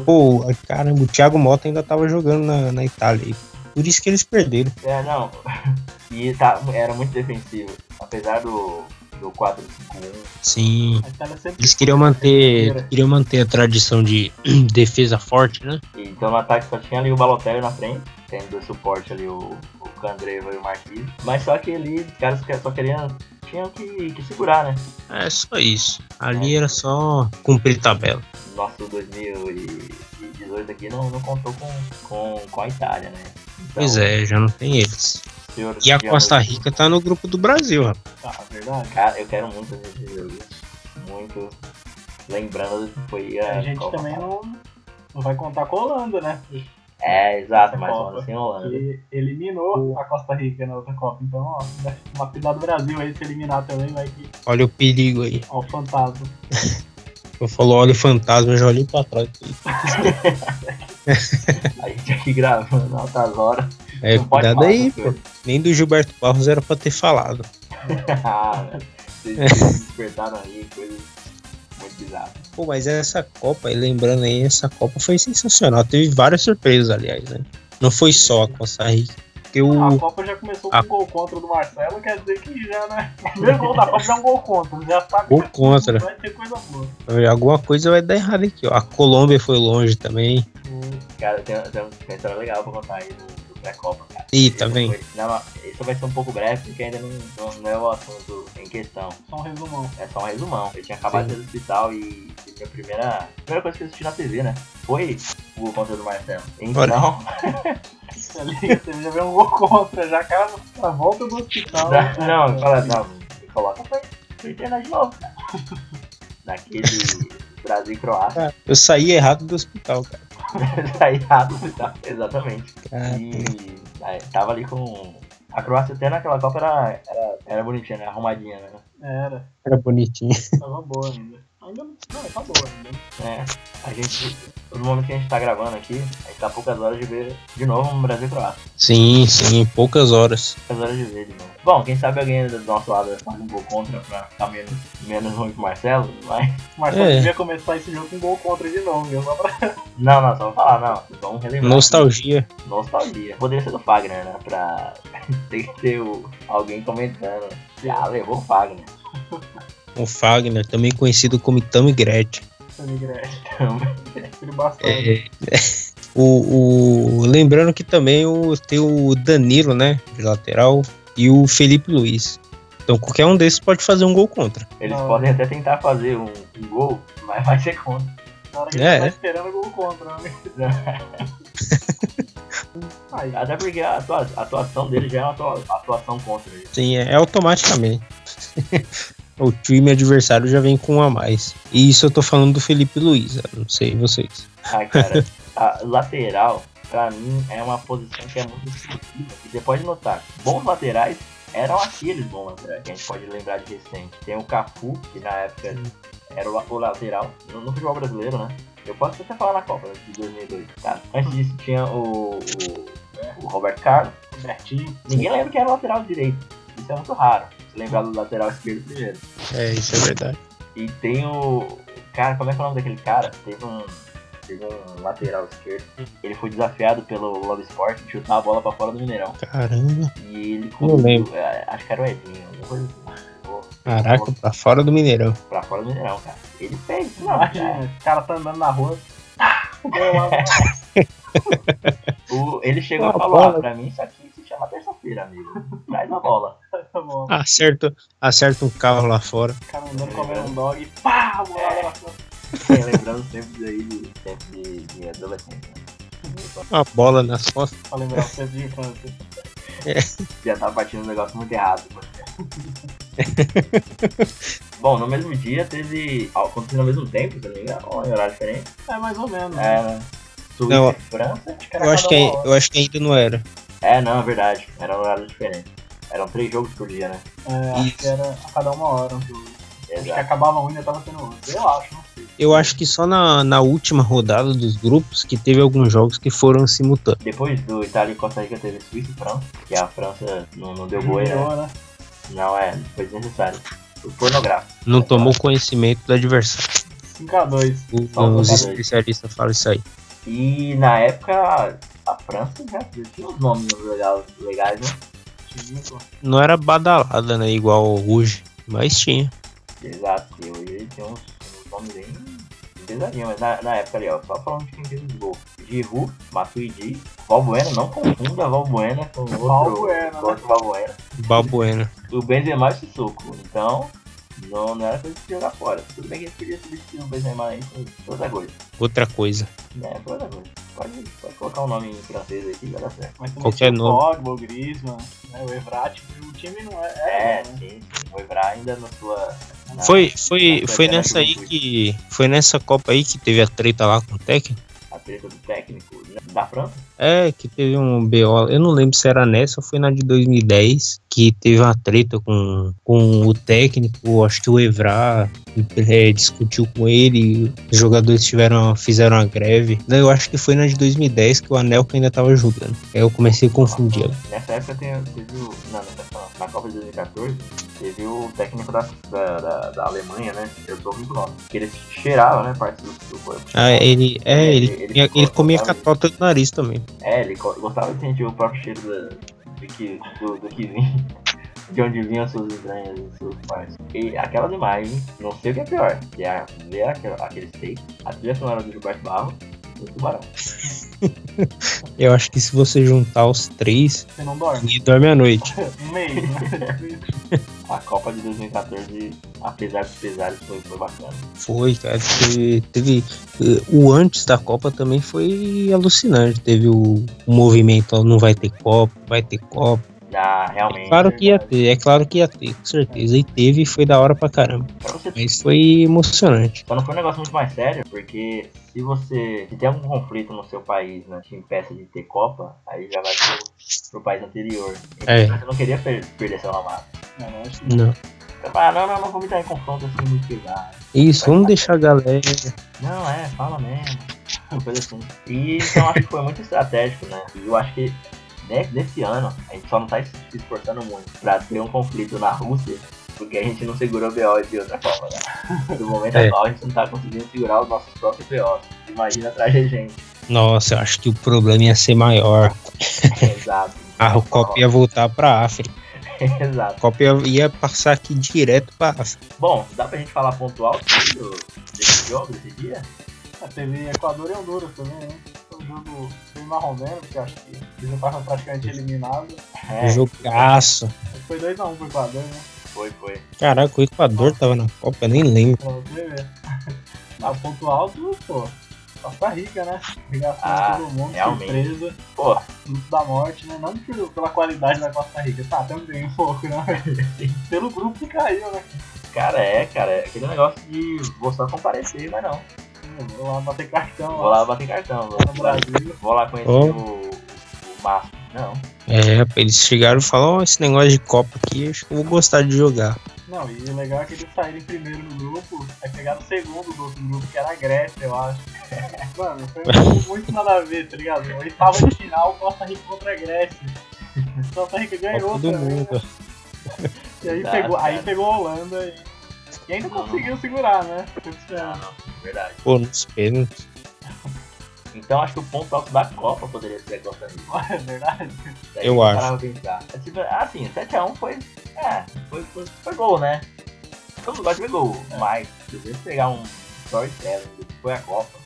Pô, caramba, o Thiago Mota ainda tava jogando na, na Itália. aí. Por isso que eles perderam. É, não. [LAUGHS] E tá, era muito defensivo. Apesar do, do 4-5-1. Sim. Eles queriam manter, queriam manter a tradição de [CLEARS THROAT] defesa forte, né? E Então no ataque só tinha ali o Balotelli na frente, tendo do suporte ali o, o Candreva e o Marquinhos. Mas só que ali os caras só queriam. tinham que, que segurar, né? É só isso. Ali era só cumprir tabela. Nosso 2018 aqui não, não contou com, com, com a Itália, né? Então, Pois é, já não tem eles. E a Costa Rica tá no grupo do Brasil, rapaz. Tá, verdade. Cara, eu quero muito ver esse jogo. Muito. Lembrando que foi a. A gente Copa também não, não vai contar com a Holanda, né? É, exato, mas Copa. assim, Holanda. Que eliminou a Costa Rica na outra Copa. Então, ó, uma cuidado do Brasil aí se eliminar também, vai que. Olha o perigo aí. Ó, o fantasma. [LAUGHS] Eu falo, olha o fantasma, eu já olhei pra trás. [LAUGHS] A gente aqui gravando altas horas. É, não cuidado aí, pô. Nem do Gilberto Barros era pra ter falado. [LAUGHS] Vocês [LAUGHS] despertaram aí coisas muito bizarras. Pô, mas essa Copa, e lembrando aí, essa Copa foi sensacional. Teve várias surpresas, aliás, né? Não foi só a Costa Rica. Porque A. Copa já começou com a- um gol contra do Marcelo, quer dizer que já, né? Primeiro gol da Copa já é um gol contra. Já sabe Gol contra. vai ter coisa boa. Alguma coisa vai dar errado aqui, ó. A Colômbia foi longe também. Cara, tem, tem uma história legal pra contar aí do, do pré-copa, cara. Ih, tá Não, não, isso vai ser um pouco breve, porque ainda não, não, não é o assunto em questão. Só um resumão. É só um resumão. Eu tinha acabado de sair do hospital e, e minha primeira, primeira coisa que eu assisti na TV, né? Foi o contra do Marcelo. Então, [LAUGHS] você já vê um gol contra, já cara na volta do hospital. não, fala, não, coloca pra, pra internet de novo, cara. Daquele Brasil e Croácia. Eu saí errado do hospital, cara. Errado do hospital. Exatamente. Cara, E aí, tava ali com. A Croácia até naquela Copa era, era, era bonitinha, né? Arrumadinha, né? Era, Era bonitinho. tava boa ainda. Ainda não, não tá boa ainda. É, a gente. No momento que a gente tá gravando aqui, a gente tá a poucas horas de ver de novo um Brasil e Croácia. Sim, sim, poucas horas. Poucas horas de ver de novo. Bom, quem sabe alguém do nosso lado faz um gol contra pra ficar menos, menos ruim pro Marcelo, mas. O Marcelo É. devia começar esse jogo com um gol contra de novo, viu? Só pra... [LAUGHS] Não, não, só vou falar, não. Vamos relembrar. Nostalgia. aqui. Nostalgia. Poderia ser do Fagner, né? Pra. [LAUGHS] Tem que ter o... alguém comentando. Ah, levou o Fagner. [LAUGHS] O Fagner, também conhecido como Tami Gretchen. Sammy Gretchen. Bastante. É, [LAUGHS] o, o- lembrando que também o, tem o Danilo, né? De lateral. E o Felipe Luiz. Então qualquer um desses pode fazer um gol contra. Eles Não. podem até tentar fazer um, um gol, mas vai ser contra. Na hora que É, ele tá é. esperando o gol contra, né? [LAUGHS] Até porque a, atua- a atuação dele já é uma atua- atuação contra ele. Sim, é, é automaticamente. [LAUGHS] o time adversário já vem com um a mais. E isso eu tô falando do Felipe Luiz, não sei vocês. Ai, cara, [LAUGHS] a lateral, pra mim, é uma posição que é muito exclusiva. E você pode notar, bons laterais eram aqueles bons laterais, que a gente pode lembrar de recente. Tem o Cafu, que na época era o, o lateral, no, no futebol brasileiro, né? Eu posso até falar na Copa né, de 2002. Tá? Antes disso tinha o, o, o Roberto Carlos. Robertinho. Ninguém lembra que era lateral direito. Isso é muito raro. Lembrar do lateral esquerdo primeiro. É, isso é verdade. E tem o. Cara, como é que é o nome daquele cara? Teve um. Teve um lateral esquerdo. Ele foi desafiado pelo Love Sport de chutar a bola pra fora do Mineirão. Caramba, E ele Não lembro. é, Acho que era o Edinho, alguma coisa assim. Caraca, pra fora do Mineirão. Pra fora do Mineirão, cara. Ele fez, não, cara. o cara tá andando na rua. Ah. [LAUGHS] [LAUGHS] O, ele chegou e falou: ah, pra mim isso aqui terça-feira, amigo. Traz a bola. [LAUGHS] Tá. Acerta, acerta um carro lá fora. O cara andando comendo um dog. Pá, a bolada na frente. Lembrando sempre daí de tempo de, de adolescente. Né? Uma bola nas costas. Pra lembrar o tempo de infância. Já tava batendo um negócio muito errado. [LAUGHS] Bom, no mesmo dia teve. Aconteceu no mesmo tempo, se não me engano, ou em horário diferente. É mais ou menos. É, né? Suíça Não, e França. Acho que era Eu acho, que, hora. eu acho que ainda não era. É, não, é verdade. Era um horário diferente. Eram três jogos por dia, né? É, acho Isso. que era a cada uma hora. um jogo. Acho que acabava um e ainda tava tendo outro. Eu acho, não sei. Eu acho que só na, na última rodada dos grupos que teve alguns jogos que foram simultâneos. Depois do Itália e Costa Rica teve Suíça e França, que a França não, não deu boi, né? Né? Não é, foi desnecessário. Foi pornográfico. Não tomou conhecimento do adversário. 5x2. O- Só um Os especialistas falam isso aí. E na época a França já já tinha uns nomes legais, legais né? Não era badalada, né? Igual hoje. Mas tinha. Exato, e hoje tem uns, uns nomes bem pesadinhos, mas na, na época ali, ó, só falando de quem fez os gols. Giroud, Matuidi, Valbuena, não confunda Valbuena com outro, Valbuena, com né? outro Valbuena. Balbuena. O Benzema e o Sissoko, então não, não era coisa de jogar fora. Tudo bem que a gente podia substituir o Benzema aí outra coisa. Outra coisa. É, outra coisa. Pode, pode colocar um nome em francês aqui, vai dar certo. Mas Qualquer tinha o nome. Pogba, o Griezmann, né, o Evrat. O time não é... É, é, né? sim, sim. O Evra ainda na sua... na- Foi, foi, na sua foi nessa aí que. Foi nessa Copa aí que teve a treta lá com o técnico. A treta do técnico né, da França. É, que teve um BO. Eu não lembro se era nessa ou foi na de 2010. Que teve uma treta com, com o técnico. Acho que o Evra é, discutiu com ele. Os jogadores tiveram, fizeram uma greve. Eu acho que foi na de 2010 que o Anelka ainda tava jogando. Aí eu comecei a confundir. Nessa época tem, teve o. Não, nessa, na Copa de 2014, teve o técnico da, da, da, da Alemanha, né? Eu tô ouvindo o nome. Que ele cheirava, né? Parte do, do corpo. Ah, ele, é, ele, Ele- ele ele comia catota do nariz também. É, ele gostava de sentir o próprio cheiro do, que, do, do que vinha. [LAUGHS] De onde vinham as suas entranhas e seus partes. E aquelas imagens, não sei o que é pior. Que é ver aquele, aquele steak, a trilha sonora do Gilberto Barro e o tubarão. [LAUGHS] Eu acho que se você juntar os três, Você não dorme. ninguém dorme à noite. [LAUGHS] Né? A Copa de 2014, apesar dos pesares, foi, foi bacana. Foi, cara. Teve, teve, eh, o antes da Copa também foi alucinante. Teve o, o movimento, ó, não vai ter Copa, vai ter Copa. Já realmente. É claro que ia ter, é claro que ia ter, com certeza. E teve e foi da hora pra caramba. Pra Mas foi emocionante. Só não foi um negócio muito mais sério, porque se você. Se tem algum conflito no seu país, né, que impeça de ter Copa, aí já vai pro, pro país anterior. Então É. você não queria per- perder seu namorado. Não, não, acho que Não. Ah, não, não, não vamos entrar em confronto assim muito pesado. Isso, vamos deixar a galera. Não, é, fala mesmo. Uma coisa assim. E então acho que foi muito estratégico, né? E eu acho que ne- nesse ano, a gente só não tá se esforçando muito pra ter um conflito na Rússia, porque a gente não segurou o BO de outra Copa, né? [LAUGHS] No momento É. atual a gente não tá conseguindo segurar os nossos próprios BOs. Imagina atrás de gente. Nossa, eu acho que o problema ia ser maior. Exato. [LAUGHS] A Copa ia voltar pra África. [LAUGHS] Exato. A Copa ia, passar aqui direto pra África. Bom, dá pra gente falar pontual do, desse jogo, desse dia? Ah, teve Equador e Honduras também, né? Foi um jogo bem marromeno, porque acho que eles já estavam praticamente eliminados. É, Jogaço. Foi 2x1 pro Equador, né? foi, foi. Caraca, o Equador tava na Copa, eu nem lembro. Pra você ver. Ah, ponto alto, pô. Costa Rica, né? Ligação Ah, todo mundo, realmente. surpresa. Pô, Grupo da morte, né? Não pela qualidade da Costa Rica, tá, também um pouco, né? [LAUGHS] Pelo grupo que caiu, né? cara, é, cara, é aquele negócio de vou só comparecer, mas não. Vou lá bater cartão Vou lá bater cartão, vou, no Brasil. vou lá conhecer Oh. o, o Márcio. Não, É, eles chegaram e falaram, ó, esse negócio de Copa aqui, acho que eu vou gostar de jogar. Não, e o legal é que eles saíram primeiro no grupo, aí pegaram o segundo do outro grupo, que era a Grécia, eu acho. [LAUGHS] Mano, foi muito nada a ver, tá ligado? Oitava de final, Costa Rica contra a Grécia. [LAUGHS] Costa Rica ganhou também, né? Mundo. E aí Exato, pegou, aí pegou a Holanda e, e ainda Não. conseguiu segurar, né? Foi não, não, verdade. Pô, nos pênaltis. Então acho que o ponto alto da Copa poderia ser a Costa Rica. É verdade. Daí Eu acho. pensar. É tipo, Assim, 7x1 foi. É, foi, foi, foi gol, né? Todo mundo gosta de ver gol. Mas, se você pegar um storytelling do que foi a Copa,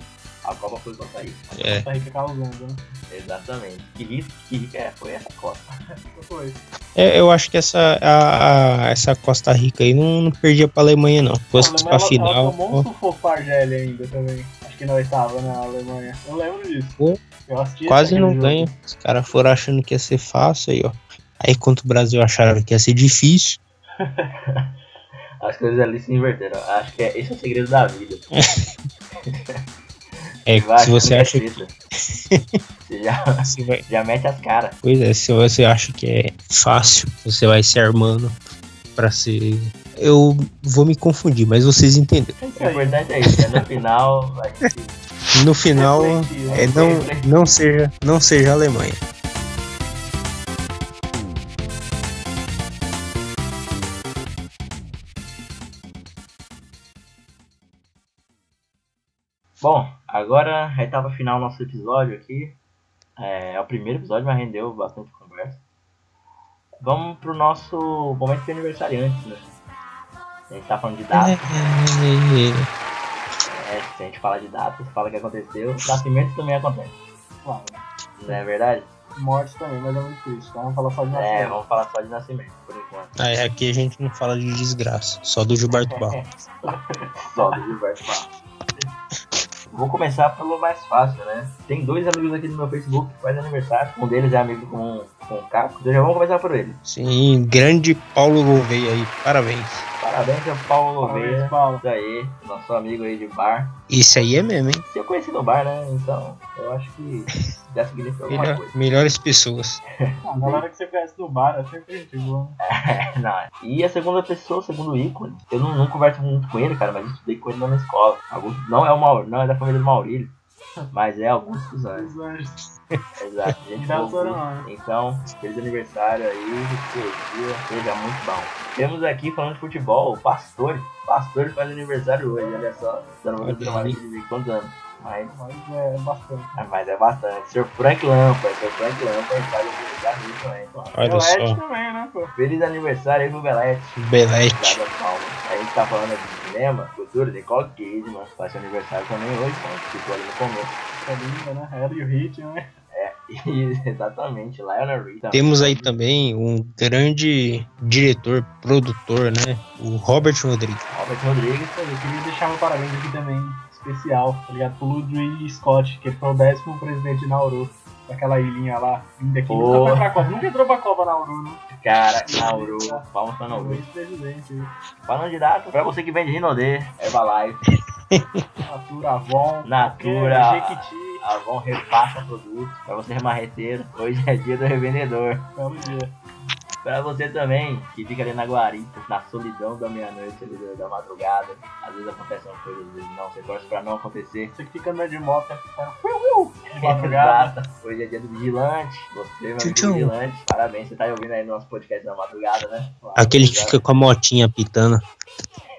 a Copa foi Costa Rica. É. Costa Rica causando, né? Exatamente. Que rica, que rica é, foi essa Copa. [LAUGHS] Foi. É, eu acho que essa, a, a- essa Costa Rica aí não, não perdia pra Alemanha, não. Se fosse pra ela, final. ela tomou um sufoco pra Argélia ainda também. Que na oitava, na Alemanha. Eu lembro disso. Pô, quase não ganha. Os caras foram achando que ia ser fácil aí, ó. Aí contra o Brasil acharam que ia ser difícil. [LAUGHS] As coisas ali se inverteram. Acho que é, esse é o segredo da vida. [LAUGHS] É, Vai, se você acha que. acredita. Você já, [LAUGHS] se vai- já mete as caras. Pois é, se você acha que é fácil, você vai se armando pra ser. Eu vou me confundir, mas vocês entenderam. É aí. importante é isso, né? No final, vai No final, é, não, não, seja, não seja Alemanha. Bom, agora a etapa final do nosso episódio aqui. É, é o primeiro episódio, mas rendeu bastante conversa. Vamos pro nosso momento de aniversariante, né? A gente tá falando de datas. É, se a gente fala de datas, fala que aconteceu. Nascimentos também acontece. Claro. Não é verdade? Morte também, mas é muito triste. Então vamos falar só de É, nascimento. vamos falar só de nascimento, por enquanto. Aí aqui a gente não fala de desgraça, só do Gilberto Barro. [LAUGHS] Só do Gilberto Barros. Vou começar pelo mais fácil, né? Tem dois amigos aqui no meu Facebook que fazem aniversário. Um deles é amigo com, com o Caco. Então já vamos começar por ele. Sim, grande Paulo Gouveia aí, parabéns. Parabéns ao Paulo Parabéns. Paulo. Isso aí, nosso amigo aí de bar. Isso aí é mesmo, hein? Se eu conheci no bar, né? Então, eu acho que já significa alguma Melhor- coisa. melhores pessoas. [LAUGHS] Ah, A galera que você conhece no bar é sempre gente boa. né? não, é. E a segunda pessoa, o segundo ícone, eu não, não converso muito com ele, cara, mas eu estudei com ele na minha escola. Augusto, não é o Maur, não é da família do Maurílio, mas é Augusto dos Anjos. Exato, gente boa, né? Então, feliz aniversário aí, dia seja muito bom. Temos aqui, falando de futebol, o Pastor. Pastor faz aniversário hoje, olha só. Eu não de quantos anos. Mas, Mas é bastante. ah, mas é bastante. Sr. Frank Lampard, Sr. Frank Lampard faz aniversário hoje também. Olha Belete só, também, né, pô? Feliz aniversário aí pro Belete. Belete. A gente tá falando de cinema, cultura, Nicole Kidman faz seu aniversário também hoje, então ficou ali no começo. É linda, né? Ela e o Hit, né? E, exatamente, Lionel também. Temos aí também um grande diretor, produtor, né? O Robert Rodrigues. Robert Rodrigues. Eu queria deixar meu parabéns aqui também, especial, tá ligado? Pro Ludwig Scott, que ele foi o décimo presidente de Nauru. Daquela ilhinha lá, linda que nunca foi pra Copa. Nunca entrou pra Copa Nauru, né? Cara, Nauru, palmas pra Nauru. Falando de data, pra você que vende Rinodê, Herbalife, [LAUGHS] Natura, Avon. Natura, Jequiti. Avon repassa produtos. Pra você remarreteiro, hoje é dia do revendedor. Belo dia. Pra você também, que fica ali na guarita, na solidão da meia-noite, ali da, da madrugada. Às vezes acontecem umas coisas, às vezes não. Você torce pra não acontecer. Você que fica andando de moto, tá fiu, de madrugada. [LAUGHS] Hoje é dia do vigilante. Você, meu amigo vigilante. Parabéns, você tá ouvindo aí no nosso podcast da madrugada, né? Aquele que fica com a motinha pitando.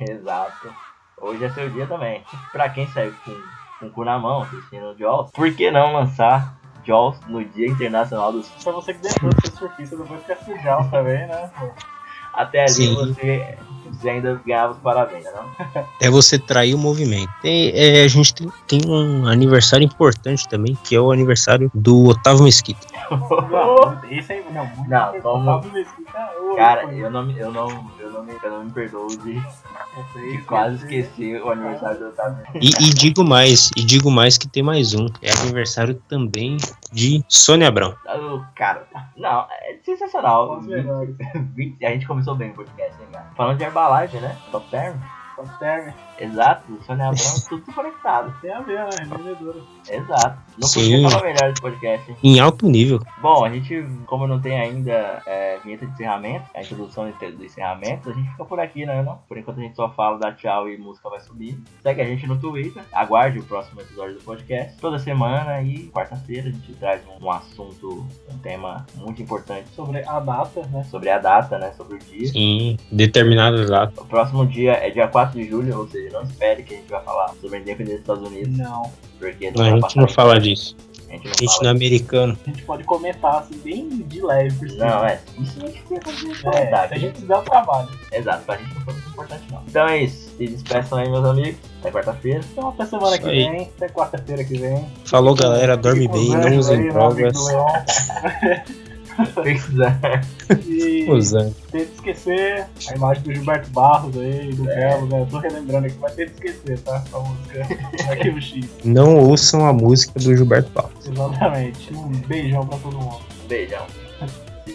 Exato. Hoje é seu dia também. Pra quem saiu com, com o cu na mão, assistindo o Jaws, por que não lançar Jaws no Dia Internacional dos Pra você que deixou de ser surfista, depois fica sujal também, né? Até ali Sim. você, você ainda ganhava os parabéns, né, não? É você trair o movimento. Tem- é, a gente tem, tem um aniversário importante também, que é o aniversário do Otávio Mesquita. Esse aí, não, muito Não, vamos- Mesquita, ô, Cara, eu não, me- eu não, eu não, me, eu não me perdoo de, aí, de quase esse- esquecer o aniversário do Otávio. E, e digo mais, e digo mais que tem mais um. É aniversário também de Sônia Abrão. O Cara, não, é sensacional. 20 [LAUGHS] a gente começou bem o podcast, hein, cara? Falando de Herbalife, né? Top Term. Top Term. Exato, Sônia Abrão, [LAUGHS] tudo conectado. Tem a ver, né? Revendedora. Exato. Não Sim. podia falar melhor desse podcast, hein? Em alto nível. Bom, a gente, como não tem ainda é, vinheta de encerramento, a introdução de- do encerramento, a gente fica por aqui, né? Não? Por enquanto a gente só fala da tchau e música vai subir. Segue a gente no Twitter, aguarde o próximo episódio do podcast. Toda semana e quarta-feira a gente traz um, um assunto, um tema muito importante Sobre a data, né? sobre a data, né? Sobre o dia. Em determinadas datas. O próximo dia é dia 4 de julho, ou seja, não espere que a gente vai falar sobre a independência dos Estados Unidos, Não. porque Não, a gente não fala disso. A gente não A gente não é americano. A gente pode comentar, assim, bem de leve por cima. Não, é. Isso a gente tem que É, comentar. se a gente fizer o trabalho. Exato, pra gente não foi muito importante não. Então é isso. Se despeçam aí, meus amigos. Até quarta-feira. Então até semana Isso que aí. vem, até quarta-feira que vem. Falou, galera. Dorme bem, não usem drogas. [LAUGHS] Leon. Pesquisar. E Usando. ter de esquecer a imagem do Gilberto Barros aí, do É. Belo, né? Eu tô relembrando aqui, vai ter de esquecer, tá? A música [LAUGHS] Arquivo X. Não ouçam a música do Gilberto Paulo. Exatamente. Um beijão pra todo mundo. Beijão.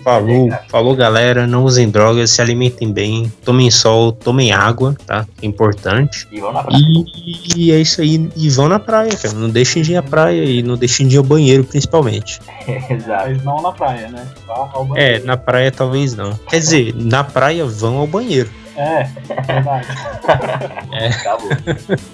Falou, falou galera, não usem drogas, se alimentem bem, tomem sol, tomem água, tá? É importante. E vão na praia. E, e é isso aí, e vão na praia, cara. Não deixem de ir à praia e não deixem de ir ao banheiro, principalmente. [LAUGHS] Exato. Mas não na praia, né? É, na praia talvez não. Quer dizer, na praia vão ao banheiro. É, verdade. Acabou. [LAUGHS]